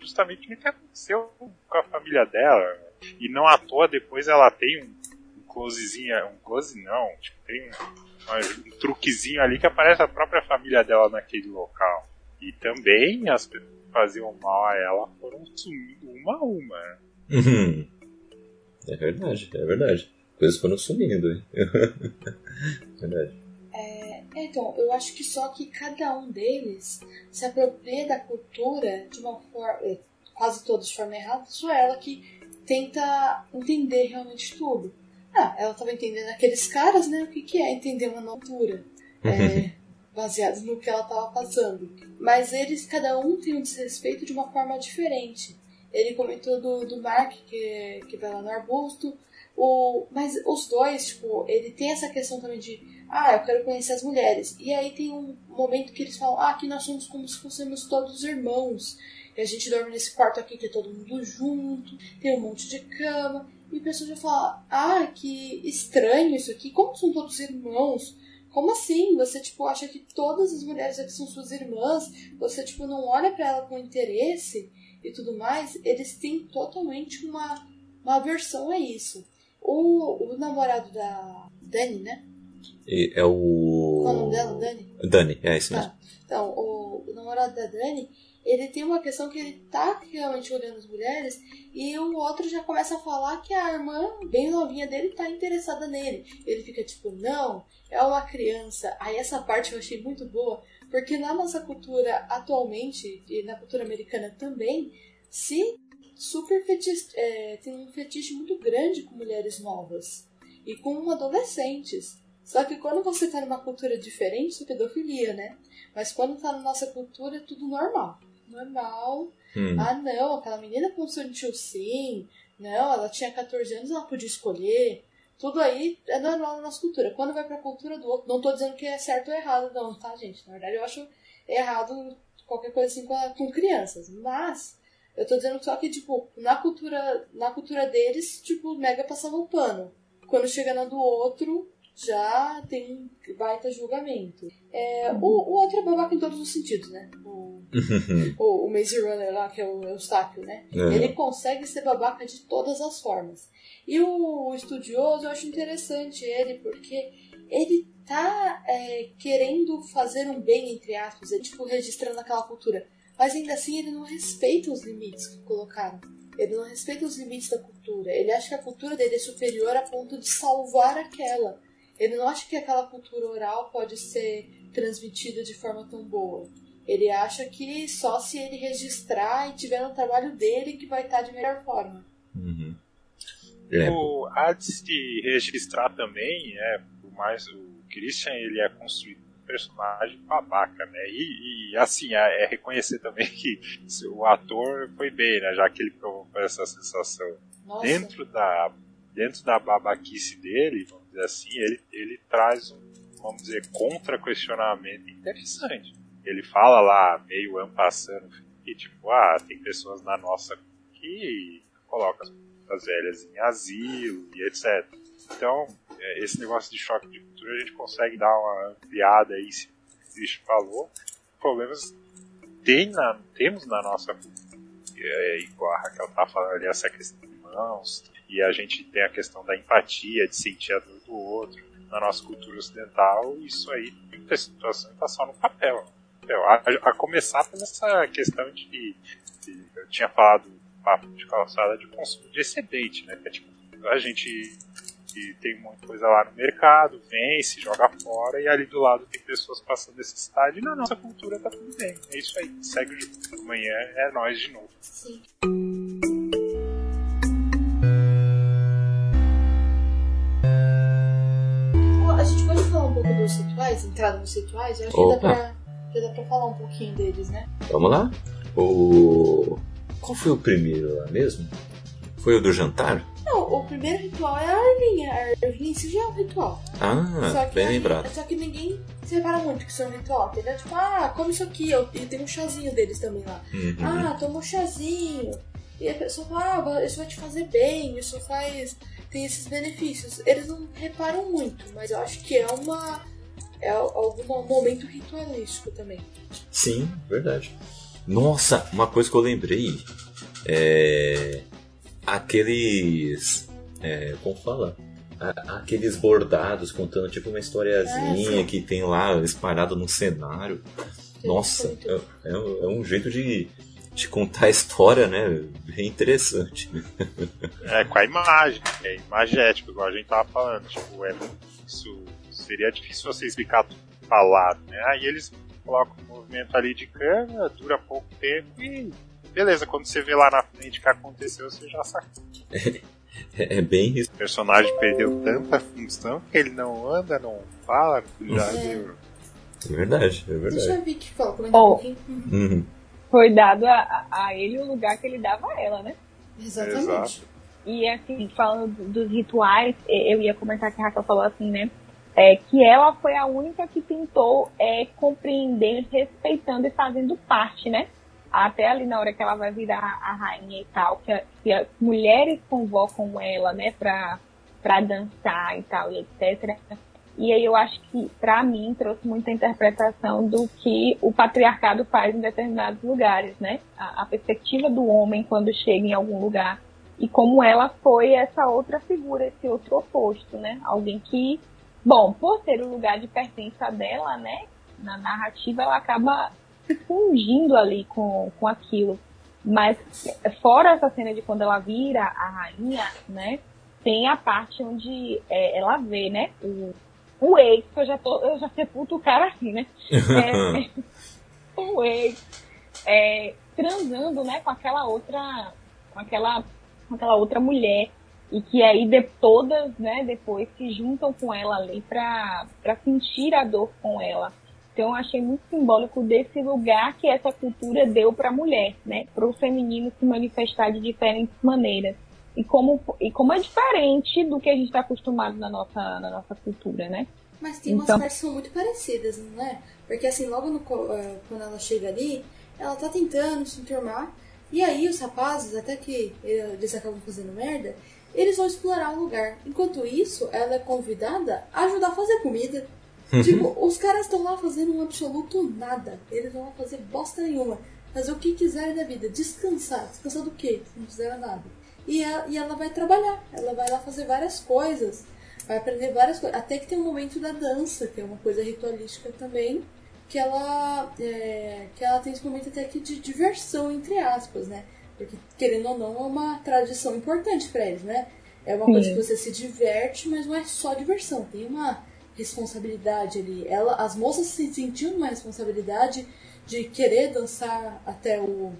justamente no que aconteceu com a família dela. E não à toa depois ela tem um closezinho, um close não, tipo, tem um, um truquezinho ali que aparece a própria família dela naquele local. E também as pessoas faziam mal a ela foram sumindo uma a uma. Uhum. É verdade, é verdade. Coisas foram sumindo, hein? verdade. É, então, eu acho que só que cada um deles se apropria da cultura de uma forma. é, Quase todos de forma errada, só ela que tenta entender realmente tudo. Ah, ela estava entendendo aqueles caras, né? O que, que é entender uma cultura? É, baseado no que ela estava passando. Mas eles, cada um tem um desrespeito de uma forma diferente. Ele comentou do, do Mark, que, que vai lá no arbusto. O, mas os dois, tipo, ele tem essa questão também de ah, eu quero conhecer as mulheres. E aí tem um momento que eles falam, ah, aqui nós somos como se fôssemos todos irmãos. E a gente dorme nesse quarto aqui que é todo mundo junto, tem um monte de cama. E a pessoa já fala, ah, que estranho isso aqui, como são todos irmãos? Como assim? Você, tipo, acha que todas as mulheres aqui são suas irmãs? Você, tipo, não olha para ela com interesse e tudo mais? Eles têm totalmente uma, uma aversão a isso. O, o namorado da Dani, né? E é o. Qual é o nome dela? Dani? Dani, é isso mesmo. Tá. Então, o, o namorado da Dani, ele tem uma questão que ele tá realmente olhando as mulheres e o outro já começa a falar que a irmã, bem novinha dele, tá interessada nele. Ele fica tipo, não, é uma criança. Aí essa parte eu achei muito boa, porque na nossa cultura atualmente, e na cultura americana também, se super fetiche, é, tem um fetiche muito grande com mulheres novas e com adolescentes. Só que quando você tá numa cultura diferente, isso é pedofilia, né? Mas quando tá na nossa cultura, é tudo normal. Normal. Hum. Ah, não, aquela menina consentiu sim. Não, ela tinha 14 anos, ela podia escolher. Tudo aí é normal na nossa cultura. Quando vai pra cultura do outro, não tô dizendo que é certo ou errado, não, tá, gente? Na verdade, eu acho errado qualquer coisa assim com, a- com crianças. Mas, eu tô dizendo só que, tipo, na cultura, na cultura deles, tipo, mega passava um pano. Quando chega na do outro, já tem um baita julgamento. É, o, o outro é babaca em todos os sentidos, né? O, o, o Maze Runner lá, que é o Eustáquio, né? É. Ele consegue ser babaca de todas as formas. E o estudioso, eu acho interessante ele, porque ele tá é, querendo fazer um bem, entre aspas, ele, tipo, registrando aquela cultura. Mas ainda assim ele não respeita os limites que colocaram. Ele não respeita os limites da cultura. Ele acha que a cultura dele é superior a ponto de salvar aquela. Ele não acha que aquela cultura oral pode ser transmitida de forma tão boa. Ele acha que só se ele registrar e tiver no trabalho dele que vai estar de melhor forma. Uhum. É, O, antes de registrar também, é, por mais o Christian ele é construído um personagem babaca, né? E, e, assim, é, é reconhecer também que o ator foi bem, né? Já que ele provocou essa sensação. Nossa, Dentro da, dentro da babaquice dele, vamos dizer assim, ele, ele traz um, vamos dizer, contra-questionamento interessante. Ele fala lá, meio ampassando, que tipo, ah, tem pessoas na nossa que colocam as velhas em asilo e etc. Então, é, esse negócio de choque de cultura a gente consegue dar uma ampliada aí, se o Cristo falou. Problemas tem na, temos na nossa cultura. É, igual a Raquel tá falando ali, essa questão de mãos, e a gente tem a questão da empatia, de sentir a do outro. Na nossa cultura ocidental, isso aí, em muitas situações, está só no papel. papel. A, a começar por essa questão de, de- Eu tinha falado papo de calçada de consumo de excedente, né? Que é tipo, a gente tem muita coisa lá no mercado, vence, joga fora, e ali do lado tem pessoas passando necessidade, na nossa cultura tá tudo bem. É isso aí, segue o jogo. Amanhã é nós de novo. sim. Dos rituais, entrar nos rituais? Eu acho que dá Opa. pra, que dá pra falar um pouquinho deles, né? Vamos lá? O. Qual foi o primeiro lá mesmo? Foi o do jantar? Não, o primeiro ritual é a Arvinha. A Arvinha em si já é um ritual. Ah, bem lembrado. só que ninguém se repara muito que isso é um ritual, entendeu? Tipo, ah, come isso aqui. eu- E tem um chazinho deles também lá. Uhum. Ah, toma um chazinho. E a pessoa fala, ah, isso vai te fazer bem, isso faz. tem esses benefícios. Eles não reparam muito, mas eu acho que é uma. É algum momento ritualístico também. Sim, verdade. Nossa, uma coisa que eu lembrei é aqueles é, como fala? A- Aqueles bordados contando tipo uma historiazinha sim. que tem lá espalhado no cenário. Nossa, é, é um- é um jeito de, de contar a história, né? Bem interessante. É, com a imagem, é imagético, igual a gente tava falando. Tipo, é, isso seria difícil você explicar tudo falado, né? Aí eles colocam um movimento ali de câmera, dura pouco tempo e beleza, quando você vê lá na frente o que aconteceu, você já saca. É, é bem isso. O personagem perdeu tanta função que ele não anda, não fala, já É. deu. É verdade, é Deixa verdade. eu ver que fala, comentar Oh. um pouquinho. Uhum. Foi dado a, a- ele o lugar que ele dava a ela, né? Exatamente. Exato. E assim, falando do- dos rituais, eu ia comentar que a Raquel falou assim, né? É, que ela foi a única que tentou é, compreender, respeitando e fazendo parte, né? Até ali na hora que ela vai virar a rainha e tal, que, que as mulheres convocam ela, né, pra, pra dançar e tal, e etc. E aí eu acho que, pra mim, trouxe muita interpretação do que o patriarcado faz em determinados lugares, né? A, a perspectiva do homem quando chega em algum lugar e como ela foi essa outra figura, esse outro oposto, né? Alguém que, bom, por ser o lugar de pertença dela, né? Na narrativa ela acaba se fundindo ali com, com aquilo. Mas fora essa cena de quando ela vira a rainha, né? Tem a parte onde é, ela vê, né? O, o ex, que eu já tô, eu já sepulto o cara assim, né? É, o ex é, transando, né, com aquela outra, com aquela, com aquela outra mulher e que aí de, todas, né, depois se juntam com ela ali pra, pra sentir a dor com ela. Então eu achei muito simbólico desse lugar que essa cultura deu para a mulher, né, para o feminino se manifestar de diferentes maneiras. E como, e como é diferente do que a gente está acostumado na nossa, na nossa cultura, né? Mas tem umas Então- partes que são muito parecidas, não é? Porque assim, logo no eh, quando ela chega ali, ela tá tentando se enturmar. E aí os rapazes, até que eles acabam fazendo merda, eles vão explorar o lugar. Enquanto isso, ela é convidada a ajudar a fazer comida. tipo, os caras estão lá fazendo um absoluto nada. Eles vão lá fazer bosta nenhuma. Fazer o que quiserem da vida. Descansar. Descansar do quê? Não fizeram nada. E ela, e ela vai trabalhar. Ela vai lá fazer várias coisas. Vai aprender várias coisas. Até que tem um momento da dança, que é uma coisa ritualística também. Que ela, é, que ela tem esse momento até que de diversão, entre aspas, né? Porque, querendo ou não, é uma tradição importante pra eles, né? É uma Sim. coisa que você se diverte, mas não é só diversão. Tem uma responsabilidade ali. Ela, as moças se sentiam uma responsabilidade de querer dançar até o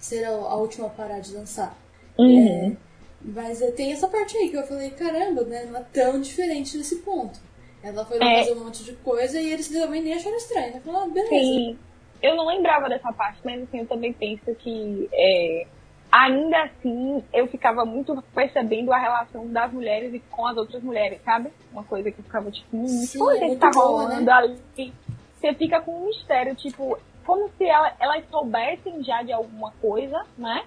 ser a, a última a parar de dançar. Uhum. Mas é, tem essa parte aí que eu falei, caramba, né? Não é tão diferente nesse ponto. Ela foi lá É. fazer um monte de coisa e eles também nem acharam estranho. Né? Falaram, ah, beleza. Sim, eu não lembrava dessa parte, mas assim, eu também penso que é, ainda assim eu ficava muito percebendo a relação das mulheres e com as outras mulheres, sabe? Uma coisa que eu ficava tipo, hum, Sim, coisa é que muito tá rolando né? ali. Você fica com um mistério, tipo, como se ela, elas soubessem já de alguma coisa, né?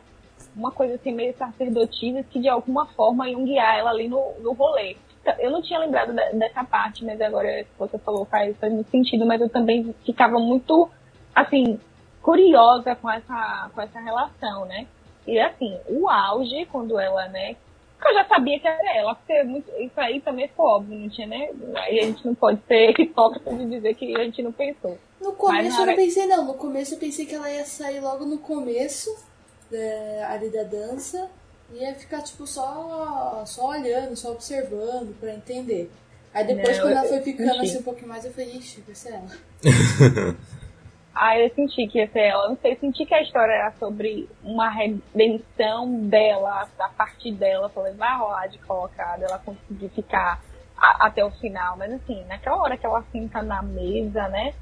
Uma coisa assim meio sacerdotisa que de alguma forma iam guiar ela ali no, no rolê. Então, Eu não tinha lembrado de- dessa parte, mas agora que você falou faz, faz muito sentido, mas eu também ficava muito, assim, curiosa com essa, com essa relação, né? E assim, o auge, quando ela, né? que Eu já sabia que era ela, porque muito, isso aí também ficou óbvio, não tinha, né? Aí a gente não pode ser hipócrita de dizer que a gente não pensou. No começo eu não pensei, não. No começo eu pensei que ela ia sair logo no começo é, ali da dança. E ia ficar, tipo, só, só olhando, só observando pra entender. Aí depois, Não, quando eu- ela foi ficando entendi. assim um pouquinho mais, eu falei, ixi, vai ser ela. Aí eu senti que ia ser ela. Não sei, senti que a história era sobre uma redenção dela, da parte dela, falei, vai rolar de colocar, dela conseguir ficar a- até o final. Mas assim, naquela hora que ela senta na mesa, né?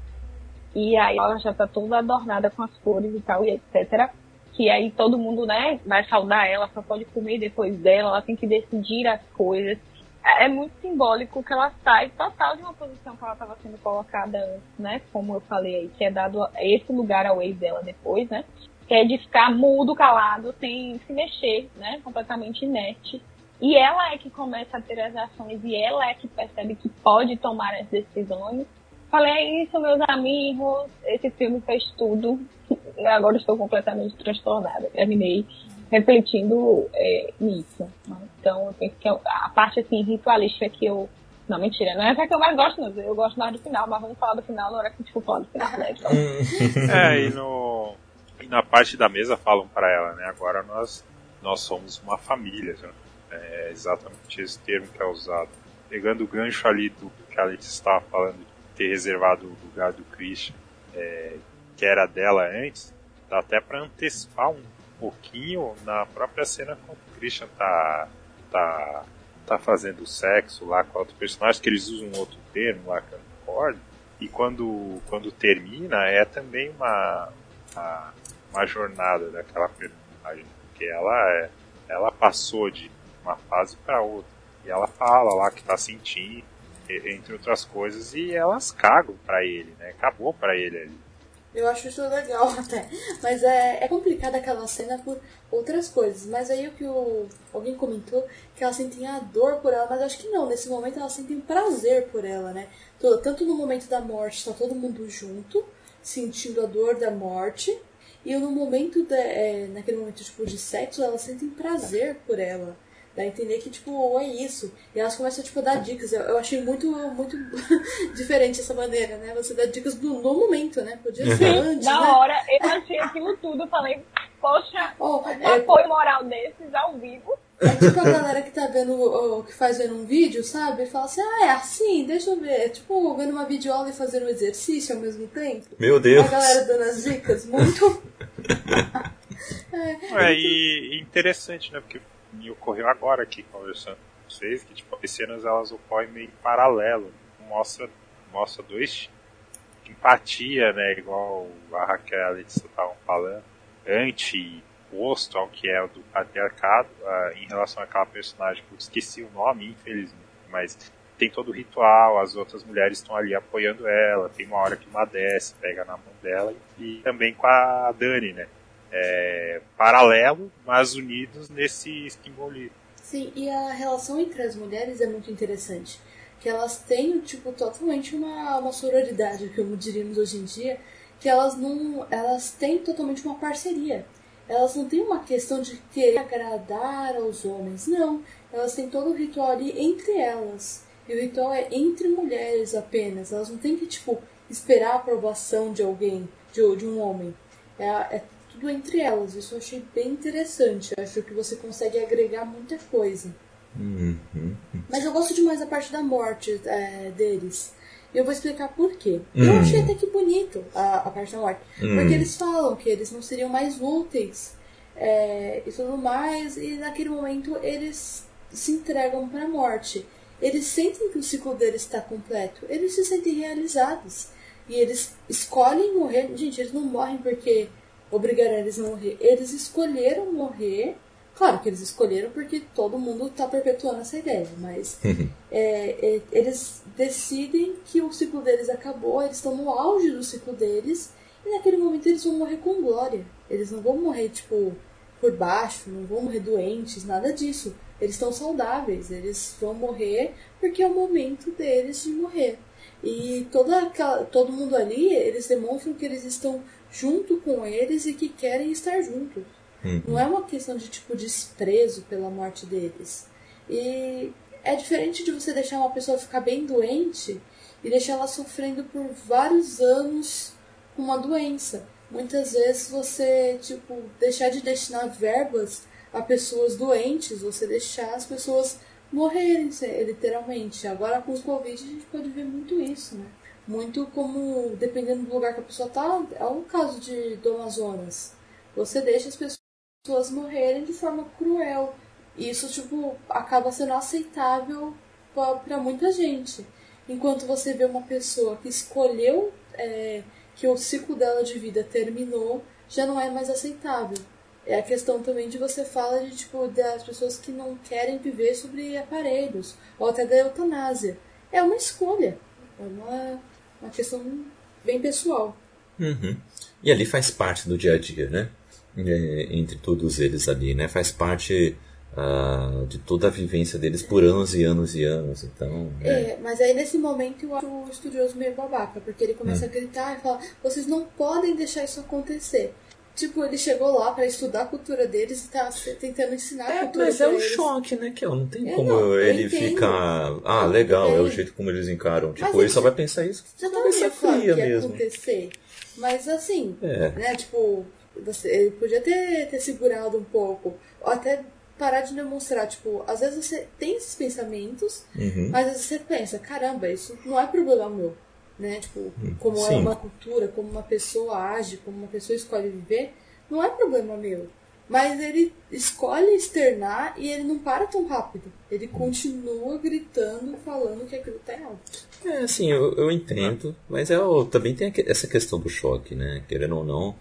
E aí ela já tá toda adornada com as flores e tal, e etc. Que aí todo mundo, né, vai saudar ela, só pode comer depois dela, ela tem que decidir as coisas. É é muito simbólico que ela sai total de uma posição que ela estava sendo colocada antes, né? Como eu falei aí, que é dado esse lugar ao ex dela depois, né? Que é de ficar mudo, calado, sem se mexer, né? Completamente inerte. E ela é que começa a ter as ações e ela é que percebe que pode tomar as decisões. Falei, é isso, meus amigos. Esse filme fez tudo. Agora estou completamente transtornada. Terminei refletindo é, nisso. Então, eu penso que eu- a parte assim, ritualística que eu. Não, mentira, não é essa que eu mais gosto, não. Eu gosto mais do final, mas vamos falar do final na hora que a gente for falar do final, né? Então, É, e, no, e na parte da mesa falam pra ela, né? Agora nós, nós somos uma família. né? É exatamente esse termo que é usado. Pegando o gancho ali do que a Alice estava falando ter reservado o lugar do Christian, é, que era dela antes, dá até para antecipar um pouquinho na própria cena quando o Christian tá, tá, tá fazendo sexo lá com outro personagem, que eles usam outro termo lá que eu não e quando, quando termina é também uma, uma, uma jornada daquela personagem, porque ela, é, ela passou de uma fase para outra, e ela fala lá que tá sentindo, entre outras coisas, e elas cagam para ele, né? Acabou para ele ali. Eu acho isso legal até. Mas é, é complicada aquela cena por outras coisas. Mas aí o que o, alguém comentou que elas sentem a dor por ela, mas acho que não. Nesse momento elas sentem prazer por ela, né? Tanto no momento da morte, tá todo mundo junto, sentindo a dor da morte. E no momento, de, é, naquele momento tipo, de sexo, elas sentem prazer por ela. Dá a entender que, tipo, é isso. E elas começam, tipo, a dar dicas. Eu, eu achei muito, muito diferente essa maneira, né? Você dá dicas no, no momento, né? Podia ser antes, Na né? hora, eu achei aquilo tudo. Falei, poxa, Oh, um é, apoio moral desses ao vivo. é tipo a galera que tá vendo, ó, que faz vendo um vídeo, sabe? E fala assim, ah, é assim, deixa eu ver. É tipo vendo uma videoaula e fazendo um exercício ao mesmo tempo. Meu Deus. A galera dando as dicas, muito... É, e, e interessante, né? Porque me ocorreu agora aqui conversando com vocês que tipo, as cenas elas ocorrem meio em paralelo. Mostra, mostra dois empatia, né? Igual a Raquel e a estavam falando, anti-posto ao que é o do patriarcado, ah, em relação àquela personagem que eu esqueci o nome, infelizmente, mas tem todo o ritual, as outras mulheres estão ali apoiando ela, tem uma hora que uma desce, pega na mão dela, e também com a Dani, né? É, paralelo, mas unidos nesse simbolismo. Sim, e a relação entre as mulheres é muito interessante. Que elas têm, tipo, totalmente uma, uma sororidade, como diríamos hoje em dia, que elas não. Elas têm totalmente uma parceria. Elas não têm uma questão de querer agradar aos homens, não. Elas têm todo o ritual ali entre elas. E o ritual é entre mulheres apenas. Elas não têm que, tipo, esperar a aprovação de alguém, de, de um homem. É, é tudo entre elas. Isso eu achei bem interessante. Eu acho que você consegue agregar muita coisa. Uhum. Mas eu gosto demais da parte da morte é, deles. Eu vou explicar por quê. Eu Hum. achei até que bonito a, a parte da morte. Hum. Porque eles falam que eles não seriam mais úteis é, e tudo mais. E naquele momento eles se entregam para a morte. Eles sentem que o ciclo deles está completo. Eles se sentem realizados. E eles escolhem morrer. Gente, eles não morrem porque obrigaram eles a morrer. Eles escolheram morrer. Claro que eles escolheram porque todo mundo está perpetuando essa ideia, mas é, é, eles decidem que o ciclo deles acabou, eles estão no auge do ciclo deles, e naquele momento eles vão morrer com glória. Eles não vão morrer, tipo, por baixo, não vão morrer doentes, nada disso. Eles estão saudáveis, eles vão morrer porque é o momento deles de morrer. E toda aquela, todo mundo ali, eles demonstram que eles estão junto com eles e que querem estar juntos. Não é uma questão de tipo desprezo pela morte deles. E é diferente de você deixar uma pessoa ficar bem doente e deixar ela sofrendo por vários anos com uma doença. Muitas vezes você, tipo, deixar de destinar verbas a pessoas doentes, você deixar as pessoas morrerem, literalmente. Agora com os Covid a gente pode ver muito isso, né? Muito como, dependendo do lugar que a pessoa tá, é o caso de, do Amazonas. Você deixa as pessoas morrerem de forma cruel. E isso, tipo, acaba sendo aceitável para muita gente. Enquanto você vê uma pessoa que escolheu é, que o ciclo dela de vida terminou, já não é mais aceitável. É a questão também de você fala de tipo das pessoas que não querem viver sobre aparelhos, ou até da eutanásia. É uma escolha. É uma, uma questão bem pessoal. Uhum. E ali faz parte do dia a dia, né? É, entre todos eles ali, né? Faz parte ah, de toda a vivência deles por anos e anos e anos. Então, né? É, mas aí nesse momento eu acho o estudioso meio babaca, porque ele começa a gritar e fala: vocês não podem deixar isso acontecer. Tipo, ele chegou lá pra estudar a cultura deles e tá tentando ensinar a É, cultura mas é um eles. choque, né? Que não tem É, como não, ele ficar. Ah, legal, é o entendo. jeito como eles encaram. Tipo, Mas ele só vai pensar isso Já tá meio fria que ia mesmo. acontecer. Mas assim, É. né, tipo, você, ele podia ter, ter segurado um pouco. Ou até parar de demonstrar, tipo, às vezes você tem esses pensamentos, Uhum. mas às vezes você pensa, caramba, isso não é problema meu. Né? Tipo, como é Sim. uma cultura, como uma pessoa age, como uma pessoa escolhe viver, não é problema meu. Mas ele escolhe externar e ele não para tão rápido. Ele continua gritando, falando que aquilo tá errado. É, assim, eu, eu entendo, mas é, também tem essa questão do choque, né? Querendo ou não,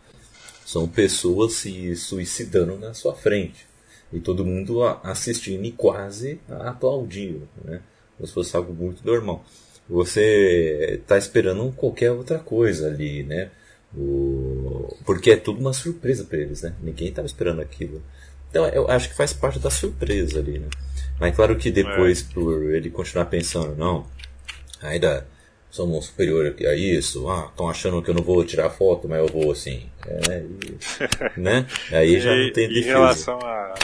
são pessoas se suicidando na sua frente. E todo mundo assistindo e quase aplaudindo, né? Como se fosse algo muito normal. Você está esperando qualquer outra coisa ali, né? O... Porque é tudo uma surpresa para eles, né? Ninguém estava esperando aquilo. Então eu acho que faz parte da surpresa ali, né? Mas claro que depois, por ele continuar pensando, não, ainda somos superior a isso, ah, estão achando que eu não vou tirar foto, mas eu vou assim. É, e- né? Aí já não tem em defesa. relação à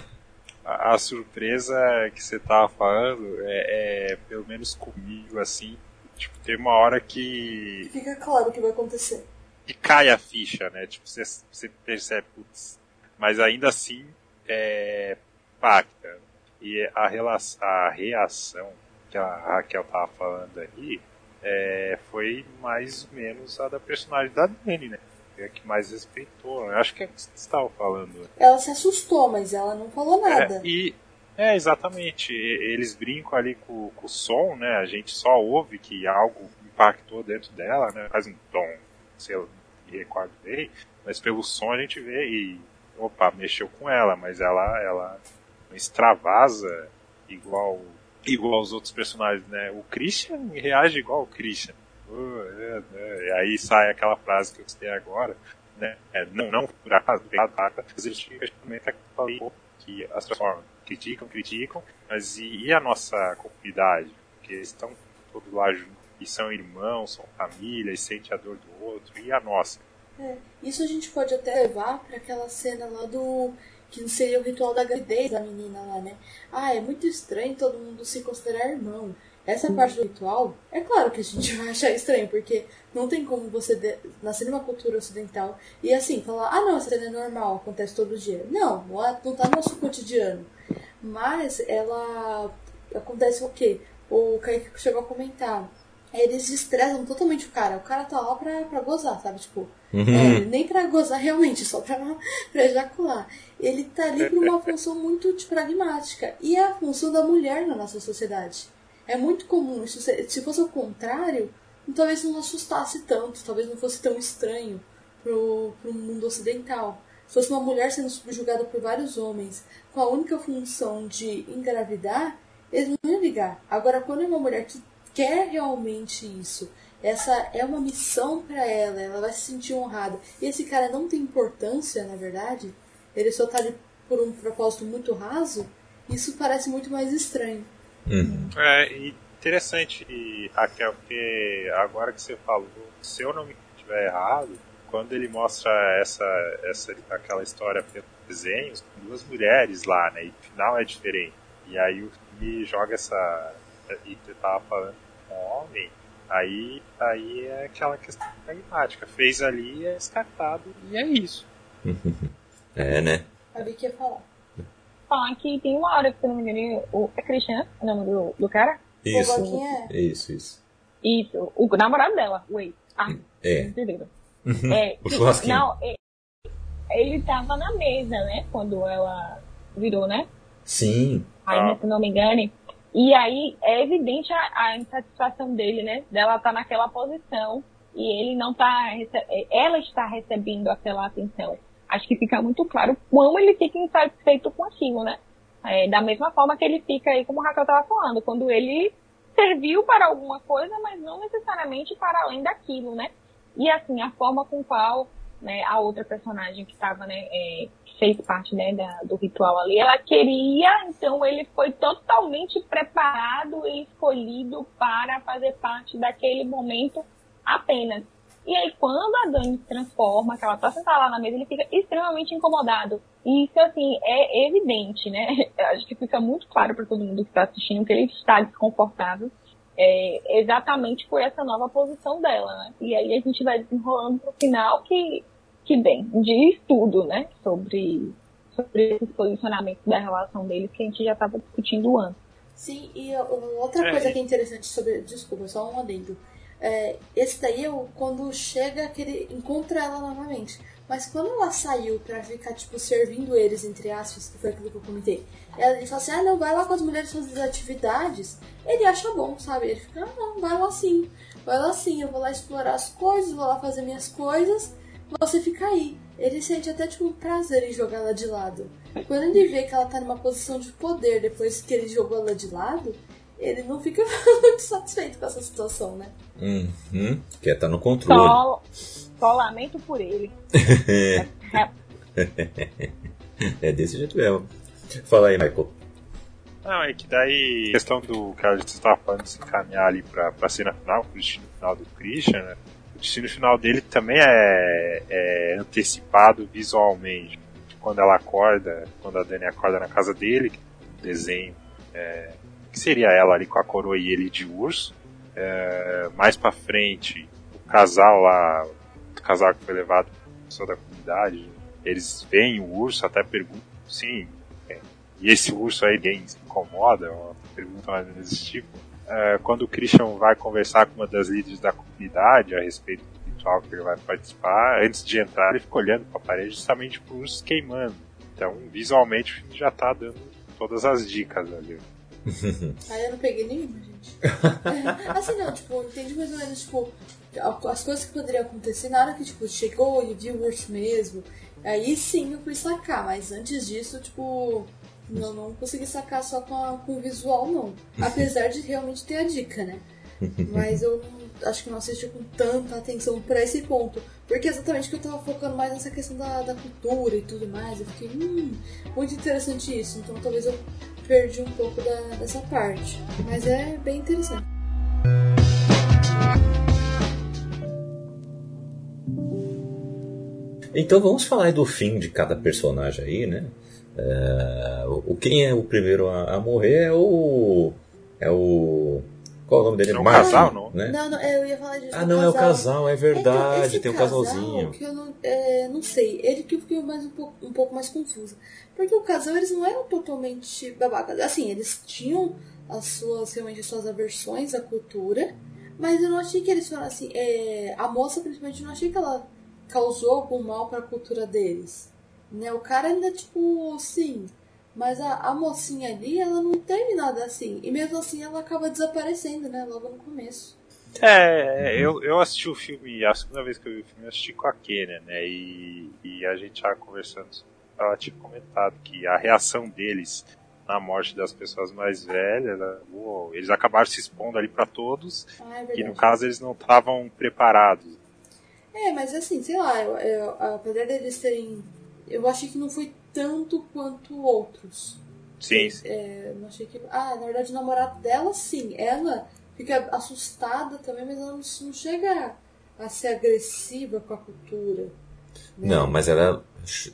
a, a surpresa que você tava falando, é, é, pelo menos comigo, assim, tipo, tem uma hora que, Fica claro o que vai acontecer. que cai a ficha, né? Tipo, você, você percebe, putz, mas ainda assim, é, impacta. E a, relação, a reação que a Raquel tava falando aí, é, foi mais ou menos a da personagem da Dani, né? É a que mais respeitou. Eu acho que é o que você estava falando. Ela se assustou, mas ela não falou nada. É, e é exatamente, eles brincam ali com, com o som, né? A gente só ouve que algo impactou dentro dela, né? Faz um tom, sei lá, me recordo bem, mas pelo som a gente vê e opa, mexeu com ela, mas ela ela extravasa igual igual os outros personagens, né? O Christian reage igual o Christian. É, é. E aí sai aquela frase que eu citei agora, né? É, não, não por acaso, mas questionamento que eu falei, que as pessoas criticam, criticam, mas e, e a nossa comunidade? Porque eles estão todos lá e são irmãos, são família, e sente a dor do outro, e a nossa? É, isso a gente pode até levar para aquela cena lá do. que seria o ritual da gravidez da menina lá, né? Ah, é muito estranho todo mundo se considerar irmão. Essa parte do ritual, é claro que a gente vai achar estranho, porque não tem como você de- nascer numa cultura ocidental e assim, falar, ah não, essa cena é normal, acontece todo dia. Não, não é- não tá no nosso cotidiano. Mas ela acontece o quê? O Kaique chegou a comentar. Eles estressam totalmente o cara. O cara tá lá pra, pra gozar, sabe? Tipo, Uhum. é, nem pra gozar realmente, só pra, pra ejacular. Ele tá ali por uma função muito tipo, pragmática. E é a função da mulher na nossa sociedade. É muito comum. isso se, se fosse o contrário, talvez não assustasse tanto, talvez não fosse tão estranho pro, pro mundo ocidental. Se fosse uma mulher sendo subjugada por vários homens, com a única função de engravidar, eles não iam ligar. Agora, quando é uma mulher que quer realmente isso, essa é uma missão pra ela, ela vai se sentir honrada. E esse cara não tem importância, na verdade, ele só tá ali por um propósito muito raso, isso parece muito mais estranho. Uhum. É interessante, Raquel, porque agora que você falou, se eu não me estiver errado, quando ele mostra essa, essa aquela história pelos desenhos, duas mulheres lá, né? E o final é diferente. E aí o filme joga essa. E falando com homem, aí, aí é aquela questão pragmática. Fez ali, é descartado, e é isso. É, né? A Vicky ia falar. Falar que tem uma hora que, se eu não me engano, o, é Christian, o nome do, do cara? Isso. Boquinha é. Isso, isso. Isso, o namorado dela, o ex. Ah, É. entenderam? Uhum. É, O que- churrasquinho. Não, é- ele tava na mesa, né? Quando ela virou, né? Sim. Aí, Ah. se não me engane. E aí é evidente a, a insatisfação dele, né? Dela tá naquela posição e ele não tá. rece- Ela está recebendo aquela atenção. Acho que fica muito claro como ele fica insatisfeito com aquilo, né? É, da mesma forma que ele fica aí, como o Raquel estava falando, quando ele serviu para alguma coisa, mas não necessariamente para além daquilo, né? E assim, a forma com qual né, a outra personagem que estava, né, é, que fez parte né, da- do ritual ali, ela queria, então ele foi totalmente preparado e escolhido para fazer parte daquele momento apenas. E aí, quando a Dani se transforma, que ela tá sentada lá na mesa, ele fica extremamente incomodado. E isso, assim, é evidente, né? Acho que fica muito claro para todo mundo que está assistindo que ele está desconfortável. É, exatamente por essa nova posição dela, né? E aí a gente vai desenrolando pro final que, que bem, diz tudo, né? Sobre, sobre esse posicionamento da relação deles que a gente já estava discutindo antes. Sim, e outra É, coisa que é interessante sobre. Desculpa, só um adendo. É, esse daí é o, quando chega que ele encontra ela novamente. Mas quando ela saiu pra ficar, tipo, servindo eles, entre aspas, que foi aquilo que eu comentei, ele fala assim, ah, não, vai lá com as mulheres fazer as atividades. Ele acha bom, sabe? Ele fica, ah, não, vai lá sim. Vai lá sim, eu vou lá explorar as coisas, vou lá fazer minhas coisas, você fica aí. Ele sente até, tipo, prazer em jogar ela de lado. Quando ele vê que ela tá numa posição de poder depois que ele jogou ela de lado, ele não fica muito satisfeito com essa situação, né? Uhum. Quer estar no controle. Só, só lamento por ele. é desse jeito mesmo. Fala aí, Michael. Não, é que daí a questão do que a gente estava falando de se encaminhar ali pra, pra cena final, pro destino final do Christian, né? O destino final dele também é, é antecipado visualmente. Quando ela acorda, quando a Dani acorda na casa dele, o desenho é, que seria ela ali com a coroa e ele de urso. É, mais pra frente, o casal lá, o casal que foi levado pessoa da comunidade, eles veem o urso, até perguntam, sim, e esse urso aí ninguém se incomoda? Uma pergunta mais ou menos desse tipo. É, quando o Christian vai conversar com uma das líderes da comunidade a respeito do ritual que ele vai participar, antes de entrar ele fica olhando para a parede justamente pro urso queimando. Então, visualmente, já tá dando todas as dicas ali. Aí eu não peguei nenhuma, gente. assim, não, tipo, entendi mais ou menos, tipo, as coisas que poderiam acontecer na hora que, tipo, chegou e viu o urso mesmo. Aí sim eu fui sacar, mas antes disso, tipo, não, não consegui sacar só com, a, com o visual, não. Apesar de realmente ter a dica, né? Mas eu acho que não assisti com tanta atenção pra esse ponto. Porque exatamente que eu tava focando mais nessa questão da, da cultura e tudo mais. Eu fiquei, hum, muito interessante isso. Então talvez eu perdi um pouco da, dessa parte. Mas é bem interessante. Então vamos falar do fim de cada personagem aí, né? É, o, quem é o primeiro a, a, morrer é o. É o. Qual é o nome dele? É um casal, não? Né? Não, não, eu ia falar disso. Ah, não, casal. é o casal, é verdade, é tem um casal casalzinho. Que eu não, é, não sei, ele que eu fiquei mais um pouco, um pouco mais confusa. Porque o casal, eles não eram totalmente babacas. Assim, eles tinham as suas, realmente, as suas aversões à cultura, mas eu não achei que eles foram assim. É, a moça, principalmente, eu não achei que ela causou algum mal para a cultura deles. Né? O cara ainda, tipo, sim. Mas a, a mocinha ali, ela não teve nada assim. E mesmo assim ela acaba desaparecendo, né? Logo no começo. É, eu, eu assisti o filme, a segunda vez que eu vi o filme, eu assisti com a Kenia, né? E, e a gente já conversando, ela tinha comentado que a reação deles na morte das pessoas mais velhas, uou, eles acabaram se expondo ali para todos, ah, é e no caso eles não estavam preparados. É, mas assim, sei lá, eu, eu, apesar deles terem. Eu achei que não foi tanto quanto outros. Sim. É, não achei que. Ah, na verdade, o namorado dela, sim. Ela fica assustada também, mas ela não, não chega a ser agressiva com a cultura. Né? Não, mas ela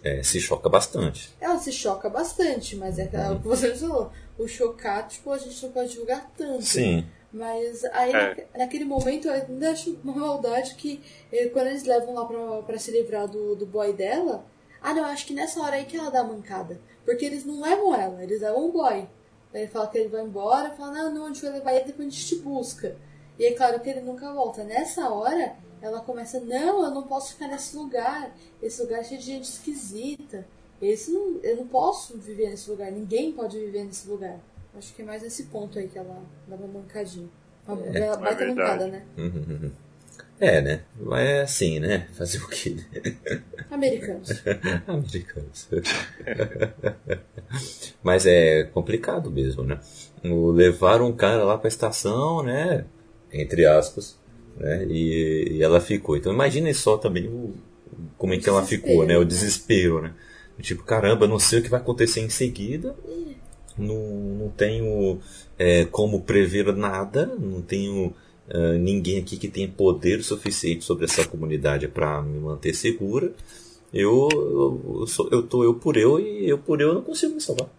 é, se choca bastante. Ela se choca bastante, mas é uhum. o que você falou. O chocar, tipo, a gente não pode julgar tanto. Sim. Mas aí, é. naquele momento, eu ainda acho uma maldade que eh, quando eles levam lá pra, pra se livrar do, do boy dela, ah, não, acho que nessa hora aí que ela dá a mancada. Porque eles não levam ela, eles levam o boy. Aí ele fala que ele vai embora, fala, não, não, a gente vai levar ele, depois a gente te busca. E é claro que ele nunca volta. Nessa hora, ela começa, não, eu não posso ficar nesse lugar. Esse lugar é cheio de gente esquisita. Esse não, eu não posso viver nesse lugar, ninguém pode viver nesse lugar. Acho que é mais nesse ponto aí que ela dá uma mancadinha. Uma é, baita é mancada, né? Uhum, uhum. É, né? Mas é assim, né? Fazer o quê? Americanos. Americanos. Mas é complicado mesmo, né? Levar um cara lá pra estação, né? Entre aspas. Né? E, e ela ficou. Então imagine só também o, como é que ela ficou, né? O desespero, né? Tipo, caramba, não sei o que vai acontecer em seguida. Não, não tenho é, como prever nada. Não tenho Uh, ninguém aqui que tenha poder suficiente sobre essa comunidade para me manter segura. Eu, eu, eu, sou, eu tô eu por eu e eu por eu não consigo me salvar.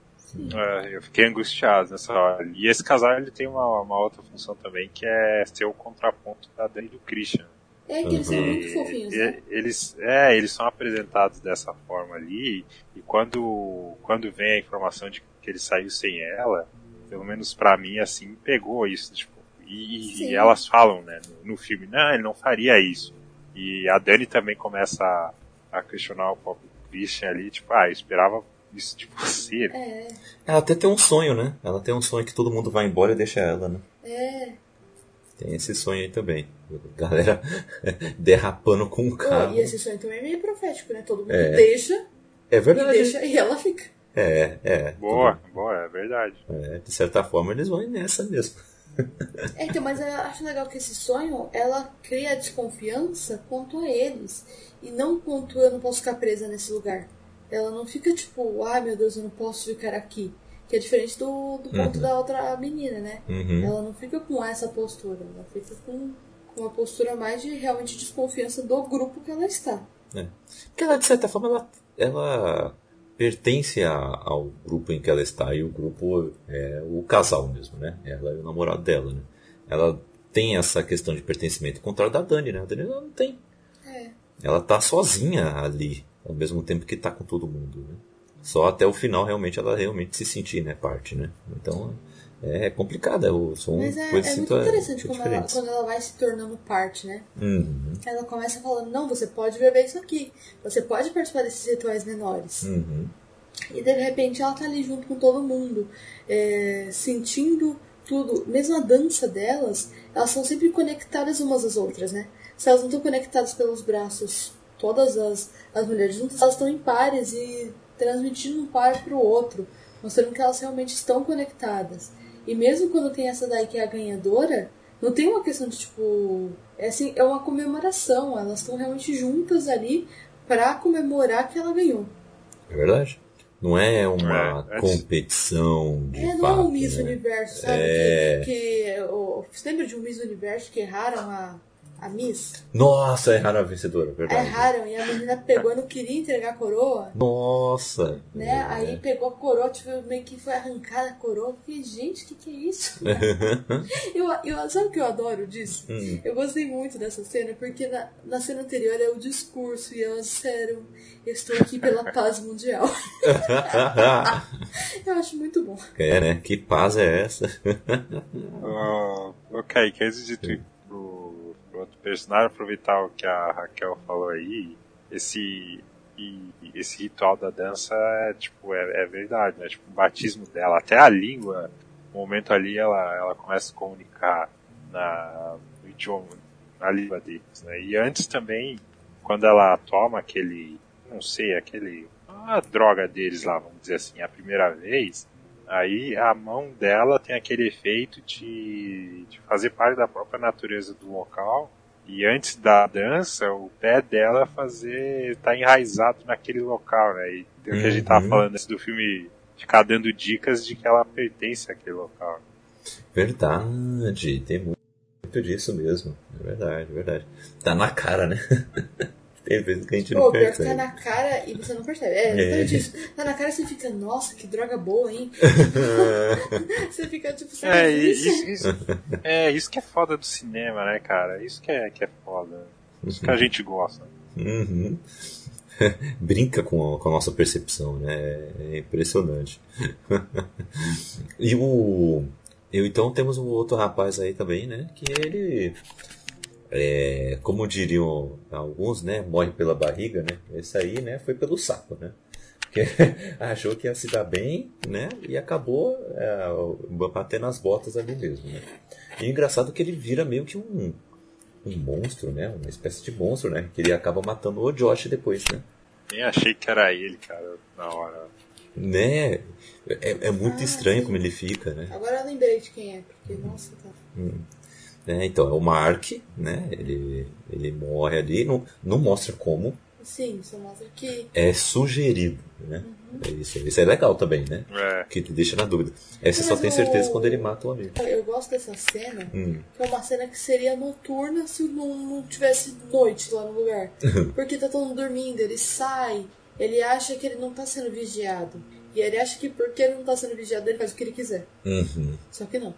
É, eu fiquei angustiado nessa hora. E esse casal ele tem uma, uma outra função também que é ser o contraponto da Dani e do Christian. É, que eles são muito fofinhos, né? Eles, é, eles são apresentados dessa forma ali, e quando, quando vem a informação de que ele saiu sem ela, pelo menos para mim, assim, pegou isso. Tipo, E, e elas falam, né, no, no filme, não, ele não faria isso. E a Dani também começa a, a questionar o próprio Christian ali, tipo, ah, eu esperava isso de você. É, Ela até tem um sonho, né? Ela tem um sonho que todo mundo vai embora e deixa ela, né? é. Tem esse sonho aí também. Galera derrapando com o carro. e esse sonho também é meio profético, né? Todo mundo É. deixa É e verdade. deixa e ela fica. É, é. Boa, boa, é verdade. É, de certa forma eles vão nessa mesmo. É, então, mas eu acho legal que esse sonho, ela cria desconfiança quanto a eles. E não quanto eu não posso ficar presa nesse lugar. Ela não fica tipo, ai meu Deus, eu não posso ficar aqui. Que é diferente do, do ponto Uhum. da outra menina, né? Uhum. Ela não fica com essa postura. Ela fica com, com uma postura mais de realmente desconfiança do grupo que ela está. Porque ela, de certa forma, ela, ela pertence a- ao grupo em que ela está e o grupo é o casal mesmo, né? Ela e o namorado dela, né? Ela tem essa questão de pertencimento, ao contrário da Dani, né? A Dani ela não tem. É. Ela tá sozinha ali, ao mesmo tempo que tá com todo mundo, né? Só até o final realmente ela realmente se sentir, né, parte, né? Então é complicado, é, são Mas é, coisas é muito situa- interessante como ela, quando ela vai se tornando parte, né? Uhum, Ela começa falando, não, você pode beber isso aqui. Você pode participar desses rituais menores. uhum. E de repente ela tá ali junto com todo mundo, é, sentindo tudo. Mesmo a dança delas, elas são sempre conectadas umas às outras, né? Se elas não estão conectadas pelos braços, todas as, as mulheres juntas, elas estão em pares e transmitindo um par pro outro, mostrando que elas realmente estão conectadas. E mesmo quando tem essa daí que é a ganhadora, não tem uma questão de tipo. É, assim, é uma comemoração, elas estão realmente juntas ali pra comemorar que ela ganhou. É verdade. Não é uma É, é- competição de É, não é um Miss né? Universo, sabe? É. Que, que o- você lembra de um Miss Universo que erraram a, a Miss? Nossa, erraram a vencedora, verdade. Erraram e a menina pegou e não queria entregar a coroa, Nossa. né? É. Aí pegou a coroa, tipo, meio que foi arrancada a coroa. Eu Fiquei, gente, o que, que é isso? eu, eu, sabe o que eu adoro disso? Hum. Eu gostei muito dessa cena, porque na, na cena anterior é o discurso e elas disseram, eu estou aqui pela paz mundial. Eu acho muito bom. é, né? Que paz é essa? Ô, ô Kaique, antes de tu ir pro, pro outro personagem, aproveitar o que a Raquel falou aí, esse, e, esse ritual da dança é, tipo, é, é verdade, né? Tipo, o batismo dela, até a língua, no momento ali ela, ela começa a comunicar na, no idioma, na língua deles, né? E antes também, quando ela toma aquele, não sei, aquele, a droga deles lá, vamos dizer assim, a primeira vez, Aí a mão dela tem aquele efeito de, de fazer parte da própria natureza do local. E antes da dança, o pé dela fazer tá enraizado naquele local, né? E tem o que a gente tava Uhum. falando antes do filme ficar dando dicas de que ela pertence àquele local. Verdade, tem muito disso mesmo. É verdade, é verdade. Tá na cara, né? tem vezes que a gente Pô, não pior que tá percebe. na cara e você não percebe. É, exatamente É. isso. Tá na cara e você fica, nossa, que droga boa, hein? você fica tipo, sabe É, e isso? isso, isso, é, isso que é foda do cinema, né, cara? Isso que é, que é foda. Isso que a gente gosta. Uhum. Brinca com a, com a nossa percepção, né? É impressionante. e o. Eu, então temos um outro rapaz aí também, né? Que ele. É, como diriam alguns, né? Morre pela barriga, né? Esse aí, né? Foi pelo saco, né? Porque achou que ia se dar bem, né? E acabou é, batendo as botas ali mesmo, né? E o engraçado é que ele vira meio que um, um monstro, né? Uma espécie de monstro, né? Que ele acaba matando o Josh depois, né? Nem achei que era ele, cara, na hora. Né? É, é muito Ah, estranho sim. como ele fica, né? Agora eu lembrei de quem é, porque, nossa, tá. É, então, é o Mark, né? Ele, ele morre ali, não, não mostra como, Sim, só mostra que. é sugerido, né? Uhum. É Isso, isso é legal também, né? É. Que te deixa na dúvida. Aí você Mas só tem o- certeza quando ele mata o amigo. Eu gosto dessa cena, Hum. que é uma cena que seria noturna se não, não tivesse noite lá no lugar. Porque tá todo mundo dormindo, ele sai, ele acha que ele não tá sendo vigiado. E ele acha que porque ele não tá sendo vigiado, ele faz o que ele quiser. Uhum. Só que não.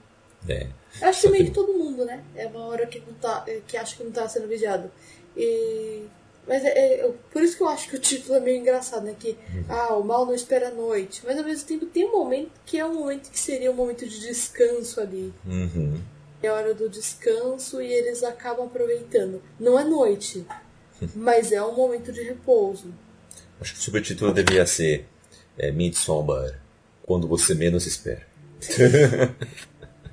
É. Acho que meio que- todo mundo, né? É uma hora que, não tá, que acha que não tá sendo vigiado. E... Mas é, é- por isso que eu acho que o título é meio engraçado, né? Que, ah, o mal não espera a noite. Mas ao mesmo tempo tem um momento que é um momento que seria um momento de descanso ali. Uhum. é a hora do descanso e eles acabam aproveitando. Não é noite, mas é um momento de repouso. Acho que o subtítulo deveria ser é, Midsommar, quando você menos espera.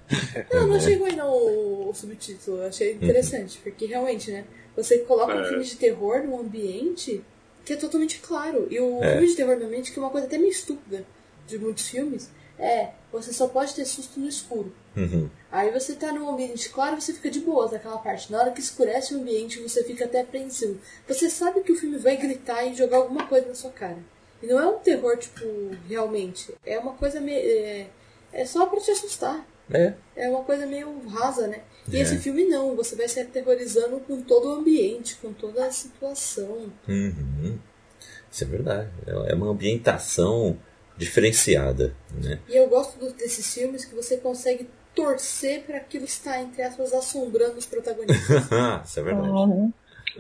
Não, não achei ruim não o, o subtítulo, eu achei interessante, porque realmente, né? Você coloca um É. filme de terror num ambiente que é totalmente claro. E o É. filme de terror normalmente, que é uma coisa até meio estúpida de muitos filmes, é você só pode ter susto no escuro. Uhum. Aí você tá num ambiente claro, você fica de boas naquela parte. Na hora que escurece o ambiente, você fica até apreensivo. Você sabe que o filme vai gritar e jogar alguma coisa na sua cara. E não é um terror, tipo, realmente. É uma coisa meio. É, é só pra te assustar. É. É uma coisa meio rasa, né? E É. esse filme não, você vai se aterrorizando com todo o ambiente, com toda a situação. Uhum. Isso é verdade. É uma ambientação diferenciada, né? E eu gosto desses filmes que você consegue torcer para aquilo estar, entre aspas, assombrando os protagonistas. Isso é verdade. Uhum.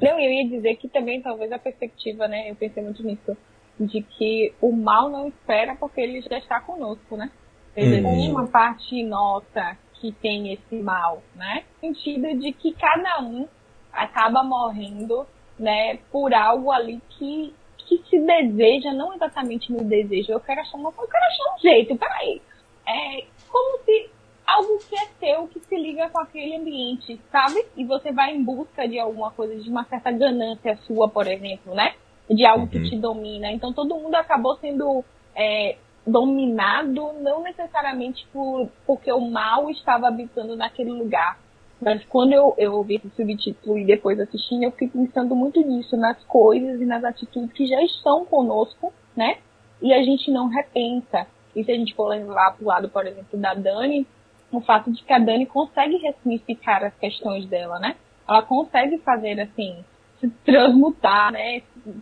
Não, eu ia dizer que também talvez a perspectiva, né? Eu pensei muito nisso, de que o mal não espera porque ele já está conosco, né? Existe Uhum. uma parte nossa que tem esse mal, né? No sentido de que cada um acaba morrendo, né, por algo ali que, que se deseja, não exatamente no desejo, eu quero achar uma eu quero achar um jeito, peraí. É como se algo que é teu, que se liga com aquele ambiente, sabe? E você vai em busca de alguma coisa, de uma certa ganância sua, por exemplo, né? De algo que Uhum. te domina. Então todo mundo acabou sendo é, dominado, não necessariamente por, porque o mal estava habitando naquele lugar. Mas quando eu, eu ouvi esse subtítulo e depois assistindo, eu fiquei pensando muito nisso, nas coisas e nas atitudes que já estão conosco, né? E a gente não repensa. E se a gente for levar pro lado, por exemplo, da Dani, o fato de que a Dani consegue ressignificar as questões dela, né? Ela consegue fazer, assim, se transmutar, né?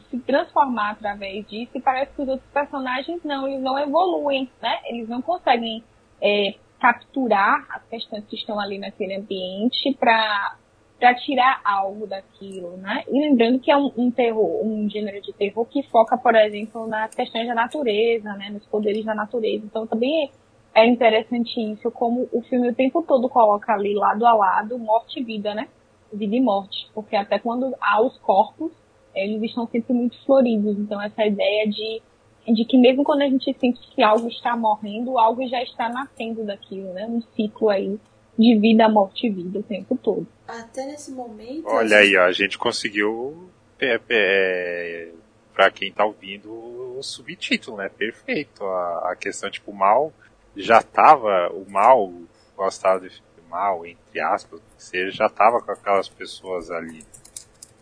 Se transformar através disso. E parece que os outros personagens não, eles não evoluem, né? Eles não conseguem é, capturar as questões que estão ali naquele ambiente para para tirar algo daquilo, né? E lembrando que é um, um terror, um gênero de terror que foca, por exemplo, nas questões da natureza, né? Nos poderes da natureza. Então também é interessante isso, como o filme o tempo todo coloca ali lado a lado morte e vida, né? Vida e morte, porque até quando há os corpos, eles estão sempre muito floridos. Então essa ideia de de que mesmo quando a gente sente que algo está morrendo, algo já está nascendo daquilo, né? Um ciclo aí de vida, morte e vida o tempo todo. Até nesse momento. Olha aí, ó, a gente conseguiu, é, é, pra quem tá ouvindo, o subtítulo, né? Perfeito. A, a questão, tipo, o mal já tava, o mal, gostava de mal, entre aspas, que seja, já tava com aquelas pessoas ali.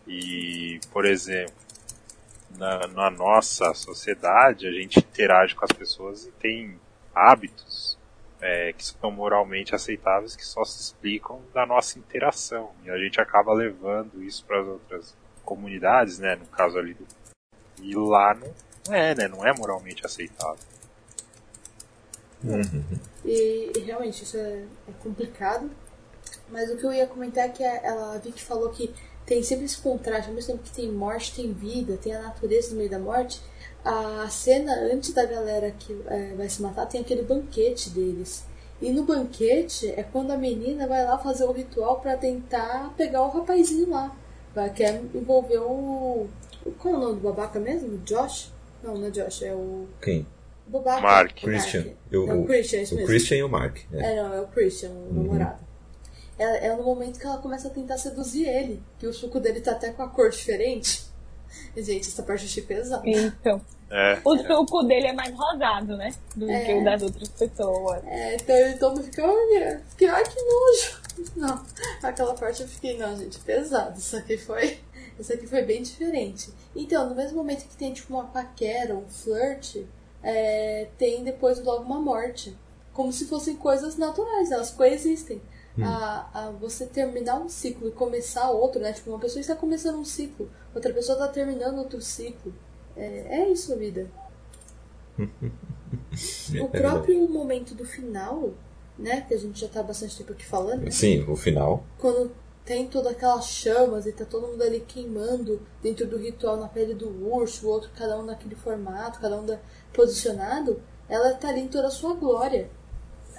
E, por exemplo, na, na nossa sociedade, a gente interage com as pessoas e tem hábitos é, que são moralmente aceitáveis que só se explicam da nossa interação. E a gente acaba levando isso para as outras comunidades, né? No caso ali do. E lá não é, né? Não é moralmente aceitável. Uhum. E, e realmente isso é, é complicado. Mas o que eu ia comentar é que a, ela, a Vicky falou que tem sempre esse contraste, ao mesmo tempo que tem morte, tem vida, tem a natureza no meio da morte. A cena antes da galera que é, vai se matar tem aquele banquete deles. E no banquete é quando a menina vai lá fazer o ritual pra tentar pegar o rapazinho lá. Vai, quer envolver o. Qual é o nome do babaca mesmo? Josh? Não, não é Josh, é o. Quem? o babaca. Mark. Christian. Eu, É o Christian, isso o mesmo. Christian e o Mark. É. É, não, é o Christian, o namorado. É, é no momento que ela começa a tentar seduzir ele, que o suco dele tá até com a cor diferente. E, gente, essa parte eu achei pesada. Então, É. o suco dele é mais rosado, né? Do É. que o das outras pessoas. É, então ele todo mundo fica, olha, fiquei, ai que nojo. Não, aquela parte eu fiquei, não, gente, pesado. Isso aqui foi. Isso aqui foi bem diferente. Então, no mesmo momento que tem tipo uma paquera, um flirt, é, tem depois logo uma morte. Como se fossem coisas naturais, elas coexistem. A, a você terminar um ciclo e começar outro, né? Tipo, uma pessoa está começando um ciclo, outra pessoa está terminando outro ciclo. É, é isso a vida. O próprio momento do final, né? Que a gente já tá há bastante tempo aqui falando, né? Sim, o final. Quando tem todas aquelas chamas e tá todo mundo ali queimando dentro do ritual na pele do urso, o outro cada um naquele formato, cada um da- posicionado, ela tá ali em toda a sua glória.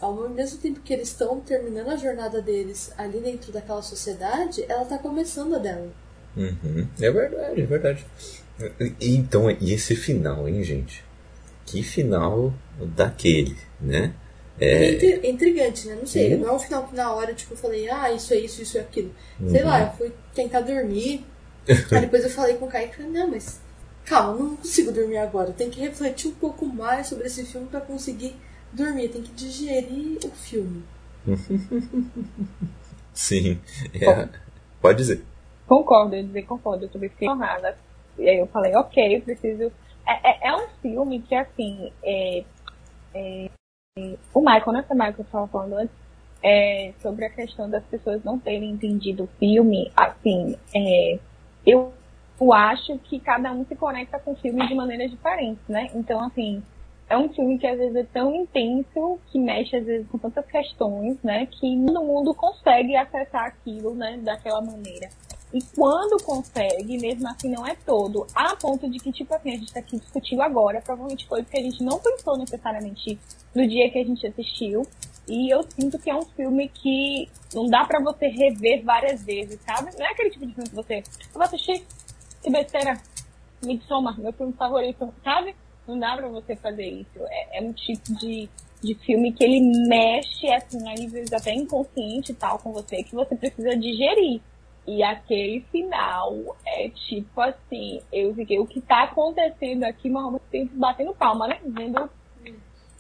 Ao mesmo tempo que eles estão terminando a jornada deles ali dentro daquela sociedade, ela tá começando a dela. Uhum. É verdade, é verdade. E, então, e esse final, hein, gente? Que final daquele, né? É... é intrigante, né? Não sei, não é um final que na hora, tipo, eu falei, ah, isso é isso, isso é aquilo. Sei lá, eu fui tentar dormir, aí depois eu falei com o Kaique, não, mas calma, não consigo dormir agora. Tem que refletir um pouco mais sobre esse filme para conseguir dormir. Tem que digerir o filme. Sim. É. Pode dizer. Concordo, eu dizer concordo. Eu também fiquei honrada. E aí eu falei, ok, eu preciso. É, é, é um filme que, assim, é, é, o Michael, né? O Michael que eu estava falando antes, é, sobre a questão das pessoas não terem entendido o filme, assim, é, eu eu acho que cada um se conecta com o filme de maneiras diferentes, né? Então, assim, é um filme que às vezes é tão intenso, que mexe às vezes com tantas questões, né? Que todo mundo consegue acessar aquilo, né? Daquela maneira. E quando consegue, mesmo assim não é todo, a ponto de que, tipo assim, a gente tá aqui discutindo agora, provavelmente foi porque a gente não pensou necessariamente no dia que a gente assistiu. E eu sinto que é um filme que não dá para você rever várias vezes, sabe? Não é aquele tipo de filme que você. Eu vou assistir, que besteira. Midsommar, meu filme favorito, sabe? Não dá pra você fazer isso. É, é um tipo de, de filme que ele mexe, assim, a níveis até inconsciente e tal com você, que você precisa digerir. E aquele final é tipo assim, eu fiquei, o que tá acontecendo aqui, mas ao tempo batendo palma, né? Dizendo.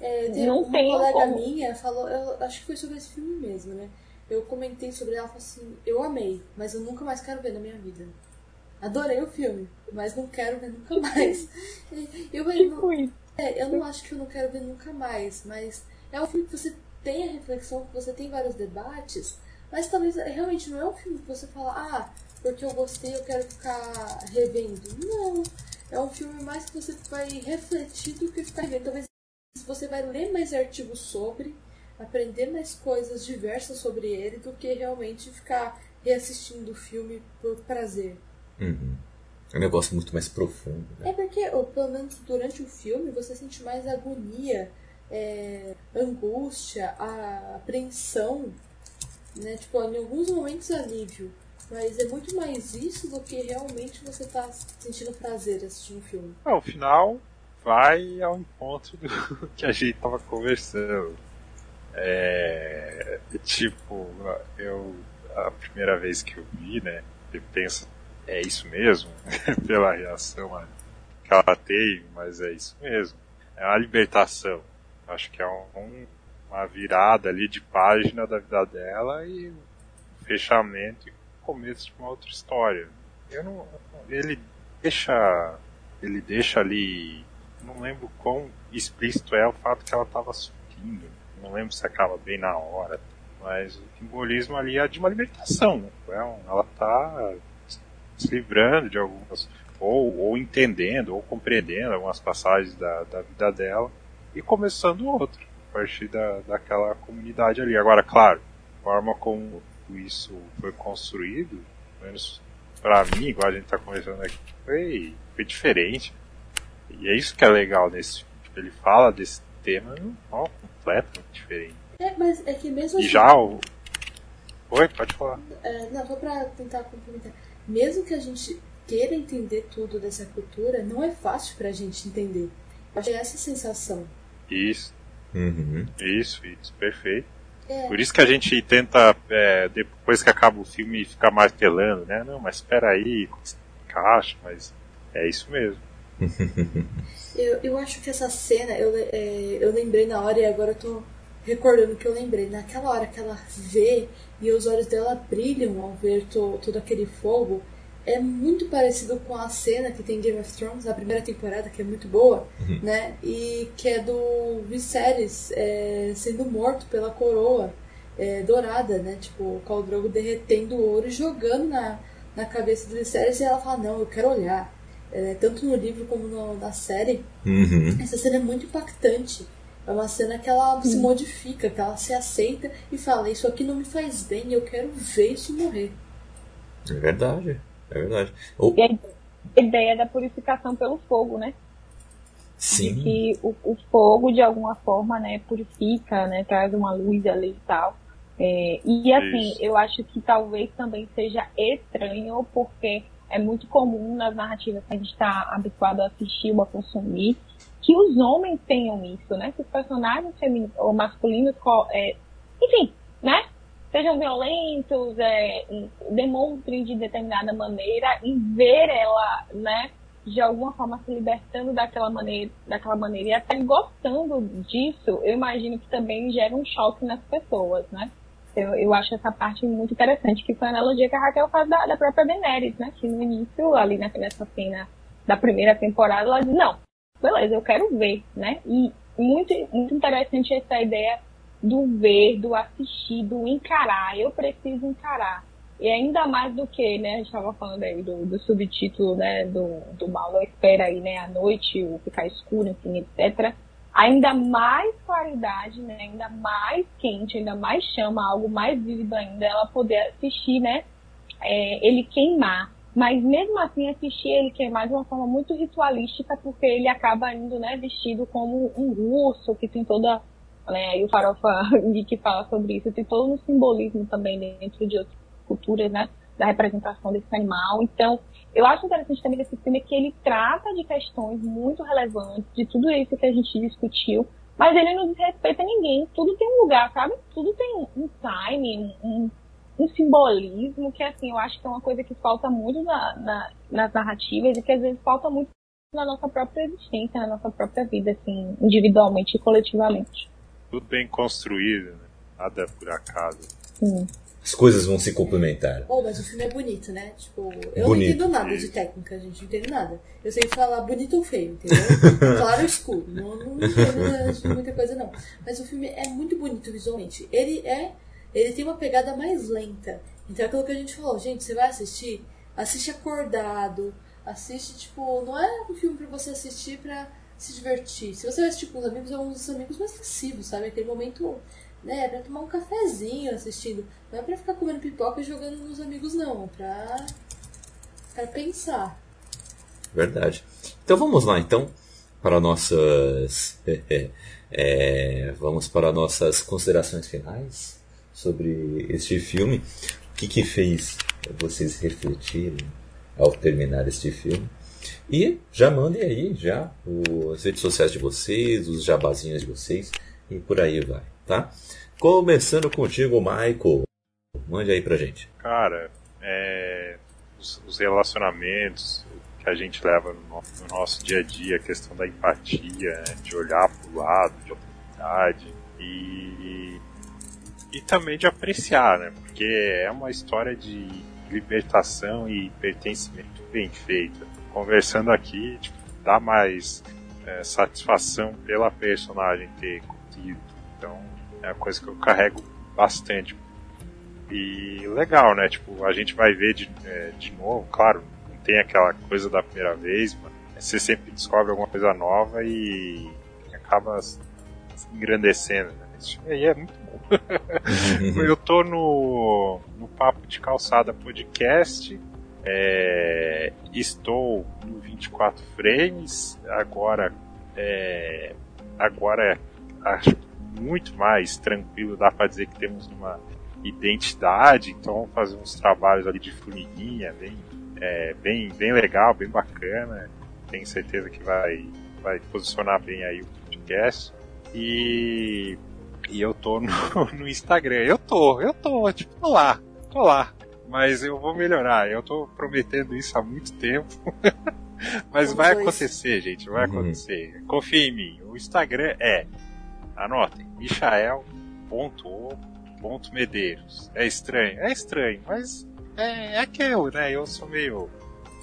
É, tem não uma tem colega como... minha falou, eu acho que foi sobre esse filme mesmo, né? Eu comentei sobre ela, falou assim, eu amei, mas eu nunca mais quero ver na minha vida. Adorei o filme, mas não quero ver nunca mais. Eu, eu, não, é, eu não acho que eu não quero ver nunca mais, mas é um filme que você tem a reflexão, que você tem vários debates, mas talvez realmente não é um filme que você fala, ah, porque eu gostei, eu quero ficar revendo. Não. É um filme mais que você vai refletir do que ficar revendo. Talvez você vai ler mais artigos sobre, aprender mais coisas diversas sobre ele, do que realmente ficar reassistindo o filme por prazer. Uhum. É um negócio muito mais profundo. Né? É porque, pelo menos durante o filme, você sente mais agonia, é, angústia, a apreensão, né? Tipo, em alguns momentos alívio. Mas é muito mais isso do que realmente você tá sentindo prazer assistindo o filme. É, o final vai ao encontro do que a gente tava conversando. É, tipo, eu a primeira vez que eu vi, né, eu penso é isso mesmo, pela reação que ela tem, mas é isso mesmo. É uma libertação. Acho que é um, uma virada ali de página da vida dela e um fechamento e começo de uma outra história. Eu não, ele deixa, ele deixa ali, não lembro quão explícito é o fato que ela estava subindo. Não lembro se acaba bem na hora, mas o simbolismo ali é de uma libertação. Né? Ela está se livrando de algumas, ou, ou entendendo, ou compreendendo algumas passagens da, da vida dela, e começando outra, a partir da, daquela comunidade ali. Agora, claro, a forma como isso foi construído, pelo menos para mim, igual a gente está conversando aqui, foi, foi diferente. E é isso que é legal nesse. Tipo, ele fala desse tema ó, completamente diferente. É, mas é que mesmo E assim, já o. Oi, pode falar. É, não, só pra tentar complementar mesmo que a gente queira entender tudo dessa cultura, não é fácil pra gente entender. Eu achei essa sensação. Isso. Uhum. Isso, isso, perfeito. É. Por isso que a gente tenta, é, depois que acaba o filme, ficar martelando, né? Não, mas espera aí, encaixa, mas é isso mesmo. eu, eu acho que essa cena, eu, é, eu lembrei na hora e agora eu tô recordando que eu lembrei. Naquela hora que ela vê e os olhos dela brilham ao ver to, todo aquele fogo. É muito parecido com a cena que tem Game of Thrones na primeira temporada, que é muito boa, Uhum. né? E que é do Viserys é, sendo morto pela coroa é, dourada, né? Tipo, o Khal Drogo derretendo o ouro e jogando na, na cabeça do Viserys e ela fala, não, eu quero olhar. É, tanto no livro como no, na série, Uhum. essa cena é muito impactante. É uma cena que ela se modifica, que ela se aceita e fala: Isso aqui não me faz bem, eu quero ver isso morrer. É verdade. É verdade. Ou, E a ideia da purificação pelo fogo, né? Sim. De que o, o fogo, de alguma forma, né, purifica, né, traz uma luz ali e tal. É, e assim, Isso. eu acho que talvez também seja estranho, porque é muito comum nas narrativas que a gente está habituado a assistir ou a consumir, que os homens tenham isso, né? Que os personagens femininos ou masculinos, é, enfim, né? Sejam violentos, é, demonstrem de determinada maneira e ver ela, né? De alguma forma se libertando daquela maneira, daquela maneira e até gostando disso, eu imagino que também gera um choque nas pessoas, né? Eu, eu acho essa parte muito interessante, que foi a analogia que a Raquel faz da, da própria Daenerys, né? Que no início, ali nessa cena da primeira temporada, ela diz, não, beleza, eu quero ver, né? E muito, muito interessante essa ideia do ver, do assistir, do encarar. Eu preciso encarar. E ainda mais do que, né, a gente estava falando aí do, do subtítulo, né, do, do Malo espera aí, né, à noite, o ficar escuro, enfim, etc. Ainda mais claridade, né, ainda mais quente, ainda mais chama, algo mais vívido ainda, ela poder assistir, né, é, ele queimar. Mas mesmo assim, assistir ele queimar de uma forma muito ritualística, porque ele acaba indo, né, vestido como um urso, que tem toda, né, e o Farofa que fala sobre isso, tem todo um simbolismo também dentro de outras culturas, né, da representação desse animal. Então, eu acho interessante também desse filme que ele trata de questões muito relevantes, de tudo isso que a gente discutiu, mas ele não desrespeita ninguém. Tudo tem um lugar, sabe? Tudo tem um- um time, um, um, simbolismo que, assim, eu acho que é uma coisa que falta muito na, na- nas narrativas e que às vezes falta muito na nossa própria existência, na nossa própria vida, assim, individualmente e coletivamente. Tudo bem construído, né? Nada por acaso. Sim. As coisas vão se complementar. Oh, mas o filme é bonito, né? Tipo, eu Bonito. não entendo nada de técnica, gente. Não entendo nada. Eu sei falar bonito ou feio, entendeu? claro ou escuro. Não, não entendo muita coisa, não. Mas o filme é muito bonito visualmente. Ele é. Ele tem uma pegada mais lenta. Então é aquilo que a gente falou, gente, você vai assistir, assiste acordado, assiste, tipo, não é um filme pra você assistir pra se divertir. Se você vai assistir com os amigos, é um dos amigos mais passivos, sabe? Aquele momento, né, pra tomar um cafezinho assistindo. Não é pra ficar comendo pipoca e jogando nos amigos, não. É pra, pra pensar. Verdade. Então vamos lá, então, para nossas. é, vamos para nossas considerações finais sobre este filme. O que, que fez vocês refletirem ao terminar este filme? E já mandem aí já as redes sociais de vocês, os jabazinhos de vocês e por aí vai, tá? Começando contigo, Michael. Mande aí pra gente. Cara, é, os, os relacionamentos que a gente leva no, no- no nosso dia a dia, a questão da empatia, né, de olhar para o lado, de oportunidade e, e também de apreciar, né? Porque é uma história de libertação e pertencimento bem feita. Conversando aqui, tipo, dá mais é, satisfação pela personagem ter curtido. Então, é uma coisa que eu carrego bastante e legal, né? Tipo, a gente vai ver de, é, de novo, claro, não tem aquela coisa da primeira vez, mas você sempre descobre alguma coisa nova e acaba engrandecendo, né? Isso aí é muito. Eu tô no, no Papo de Calçada Podcast, é, estou no 24 frames, agora é, agora acho muito mais tranquilo, dá pra dizer que temos uma identidade, então vamos fazer uns trabalhos ali de formiguinha, bem, é, bem, bem legal, bem bacana. Tenho certeza que vai, vai posicionar bem aí o podcast. E, e eu tô no, no Instagram. Eu tô, eu tô, tipo, tô lá, tô lá. Mas eu vou melhorar. Eu tô prometendo isso há muito tempo. Mas Somos vai dois. acontecer, gente, vai Uhum. acontecer. Confia em mim. O Instagram é, anotem, michael.o.medeiros. É estranho, é estranho, mas é, é aquilo, né? Eu sou meio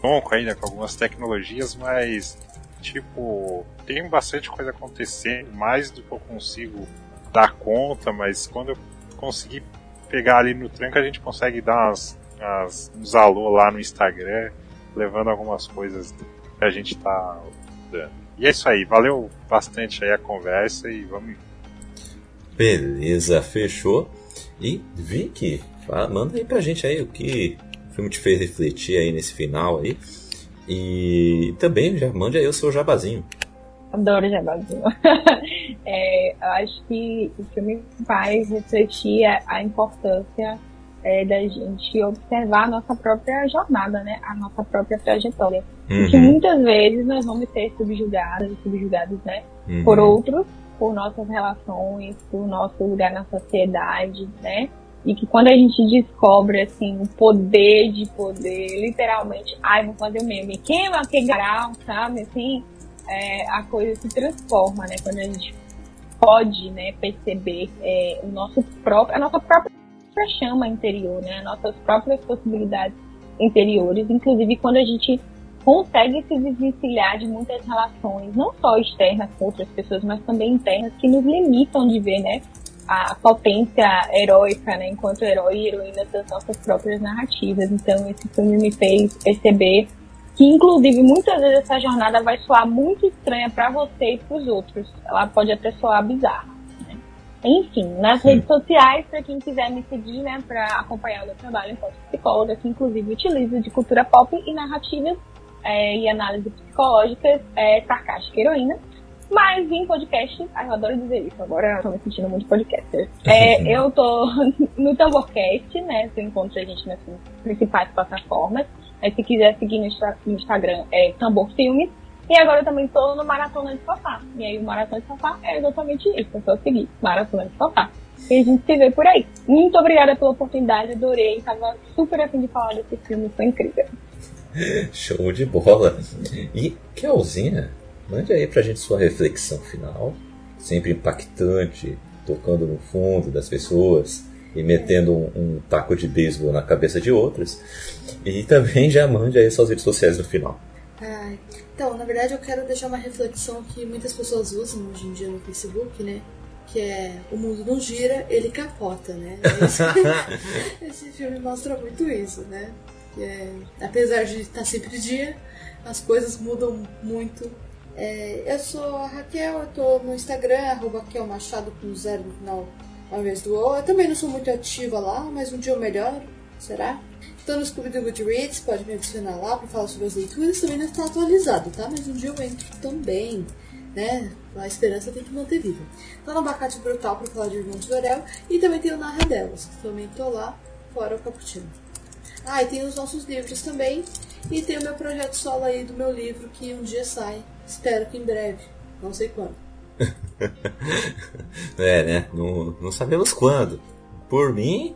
ronco ainda com algumas tecnologias, mas tipo, tem bastante coisa acontecendo, mais do que eu consigo dar conta, mas quando eu conseguir pegar ali no tranco, a gente consegue dar umas, umas- uns alô lá no Instagram, levando algumas coisas que a gente tá dando. E é isso aí, valeu bastante aí a conversa e vamos. Beleza, fechou. E Vicky, manda aí pra gente aí o que o filme te fez refletir aí nesse final aí. E também já mande aí o seu jabazinho. Adoro jabazinho. é, eu acho que o filme faz refletir a, a importância é, da gente observar a nossa própria jornada, né? A nossa própria trajetória. Uhum. Que muitas vezes nós vamos ser subjugados e subjugados, né? Uhum. Por outros, por nossas relações, por nosso lugar na sociedade, né? E que quando a gente descobre, assim, o poder de poder, literalmente, ai, vou fazer o meme, queima aquele grau, sabe? Assim, é, a coisa se transforma, né? Quando a gente pode, né, perceber é, o nosso próprio, a nossa própria chama interior, né? As nossas próprias possibilidades interiores, inclusive quando a gente consegue se desvencilhar de muitas relações, não só externas com outras pessoas, mas também internas, que nos limitam de ver, né, a potência heróica, né, enquanto herói e heroína das nossas próprias narrativas. Então, esse filme me fez perceber que, inclusive, muitas vezes essa jornada vai soar muito estranha para você e para os outros. Ela pode até soar bizarra. Né? Enfim, nas Sim. redes sociais, para quem quiser me seguir, né, para acompanhar o meu trabalho enquanto psicóloga, que inclusive utilizo de cultura pop e narrativas é, e análise psicológicas, é, sarcástica heroína. Mas em podcast, ai, eu adoro dizer isso, agora eu tô me sentindo muito podcaster. É, eu tô no Tamborcast, né? Você encontra a gente nas principais plataformas. Aí, se quiser seguir no, no Instagram, é Tambor Filmes. E agora eu também tô no Maratona de Sofá. E aí o Maratona de Sofá é exatamente isso, é só seguir. Maratona de Sofá. E a gente se vê por aí. Muito obrigada pela oportunidade, adorei. Tava super afim de falar desse filme, foi incrível. Show de bola. E, Kelzinha, mande aí pra gente sua reflexão final. Sempre impactante, tocando no fundo das pessoas e metendo um, um taco de beisebol na cabeça de outras. E também já mande aí suas redes sociais no final. Ai, então, na verdade eu quero deixar uma reflexão que muitas pessoas usam hoje em dia no Facebook, né? Que é o mundo não gira, ele capota, né? Esse, esse filme mostra muito isso, né? É, apesar de estar sempre dia, as coisas mudam muito. É, eu sou a Raquel, eu tô no Instagram, arroba Raquel Machado com zero no final ao invés do O. Eu também não sou muito ativa lá, mas um dia eu melhoro, será? Estou no Scooby do Goodreads, pode me adicionar lá para falar sobre as leituras, também não está atualizado, tá? Mas um dia eu entro também, né? A esperança tem que manter viva. Tá no Abacate Brutal para falar de Irmãos de Orel e também tem o Narra Delas, que também tô lá, fora o Cappuccino. Ah, e tem os nossos livros também. E tem o meu projeto solo aí do meu livro que um dia sai. Espero que em breve. Não sei quando. é, né? Não, não sabemos quando. Por mim,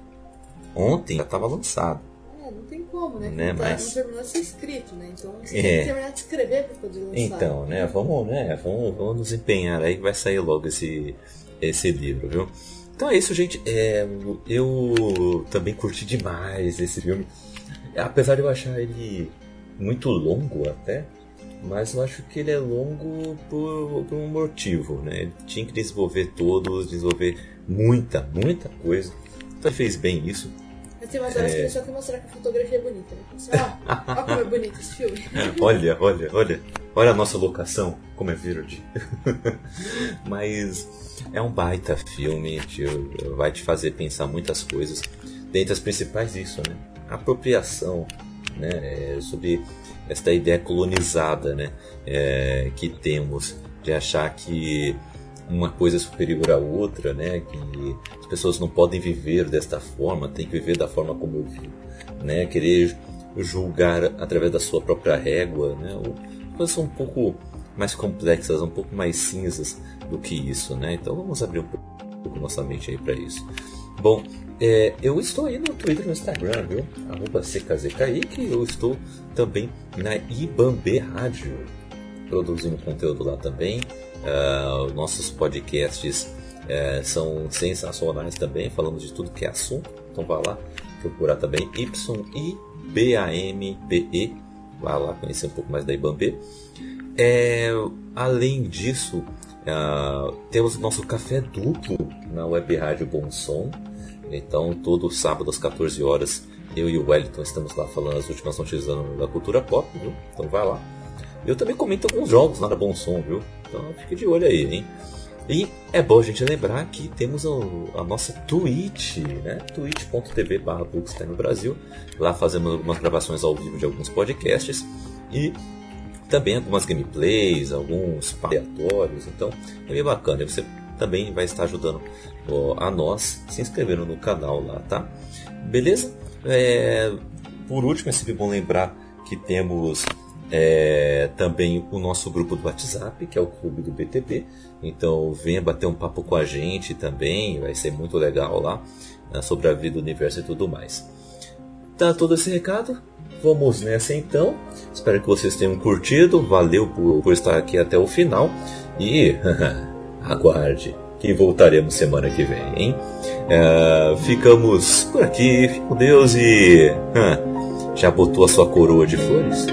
ontem já estava lançado. É, não tem como, né? né? Não, Mas... não terminou de ser escrito, né? Então você é. tem que terminar de escrever para poder lançar. Então, né? Vamos, né? Vamos, vamos nos empenhar aí que vai sair logo esse, esse livro, viu? Então é isso, gente. É, eu também curti demais esse filme. Apesar de eu achar ele muito longo até, mas eu acho que ele é longo por, por um motivo, né? Ele tinha que desenvolver todos, desenvolver muita, muita coisa. Então ele fez bem isso. Mas tem umas horas é... que ele só quer mostrar que a fotografia é bonita, né? Assim, ó, ó como é bonito esse filme. olha, olha, olha. Olha a nossa locação, como é verde. mas é um baita filme, tio, vai te fazer pensar muitas coisas. Dentre as principais, isso, né? Apropriação, né? É, sobre esta ideia colonizada, né? É, que temos de achar que uma coisa é superior à outra, né? Que as pessoas não podem viver desta forma, tem que viver da forma como eu vivo, né? Querer julgar através da sua própria régua, né? Coisas são um pouco mais complexas, um pouco mais cinzas do que isso, né? Então vamos abrir um pouco nossa mente aí para isso. Bom, é, eu estou aí no Twitter e no Instagram, viu? Arroba CKZKI, eu estou também na Ibambe Rádio, produzindo conteúdo lá também. Uh, nossos podcasts uh, são sensacionais também, falamos de tudo que é assunto. Então vá lá procurar também Y-I-B-A-M-B-E. Vá lá conhecer um pouco mais da Ibambe. É, além disso, uh, temos nosso café duplo na Web Rádio Bom Som. Então, todo sábado às 14 horas, eu e o Wellington estamos lá falando as últimas notícias da cultura pop, viu? Então vai lá. Eu também comento alguns jogos lá Bom Som, viu? Então fique de olho aí, hein? E é bom a gente lembrar que temos a, nossa Twitch, né? twitch.tv barra no Brasil. Lá fazemos algumas gravações ao vivo de alguns podcasts. E também algumas gameplays, alguns aleatórios, então é bem bacana. Você também vai estar ajudando a nós se inscrevendo no canal lá, tá? Beleza? É, por último, é sempre bom lembrar que temos é, também o nosso grupo do WhatsApp, que é o Clube do BTP. Então venha bater um papo com a gente também, vai ser muito legal lá né, sobre a vida, do universo e tudo mais. Tá todo esse recado? Vamos nessa então. Espero que vocês tenham curtido. Valeu por, por estar aqui até o final. E aguarde que voltaremos semana que vem, hein? É, ficamos por aqui. Fique com Deus e. já botou a sua coroa de flores?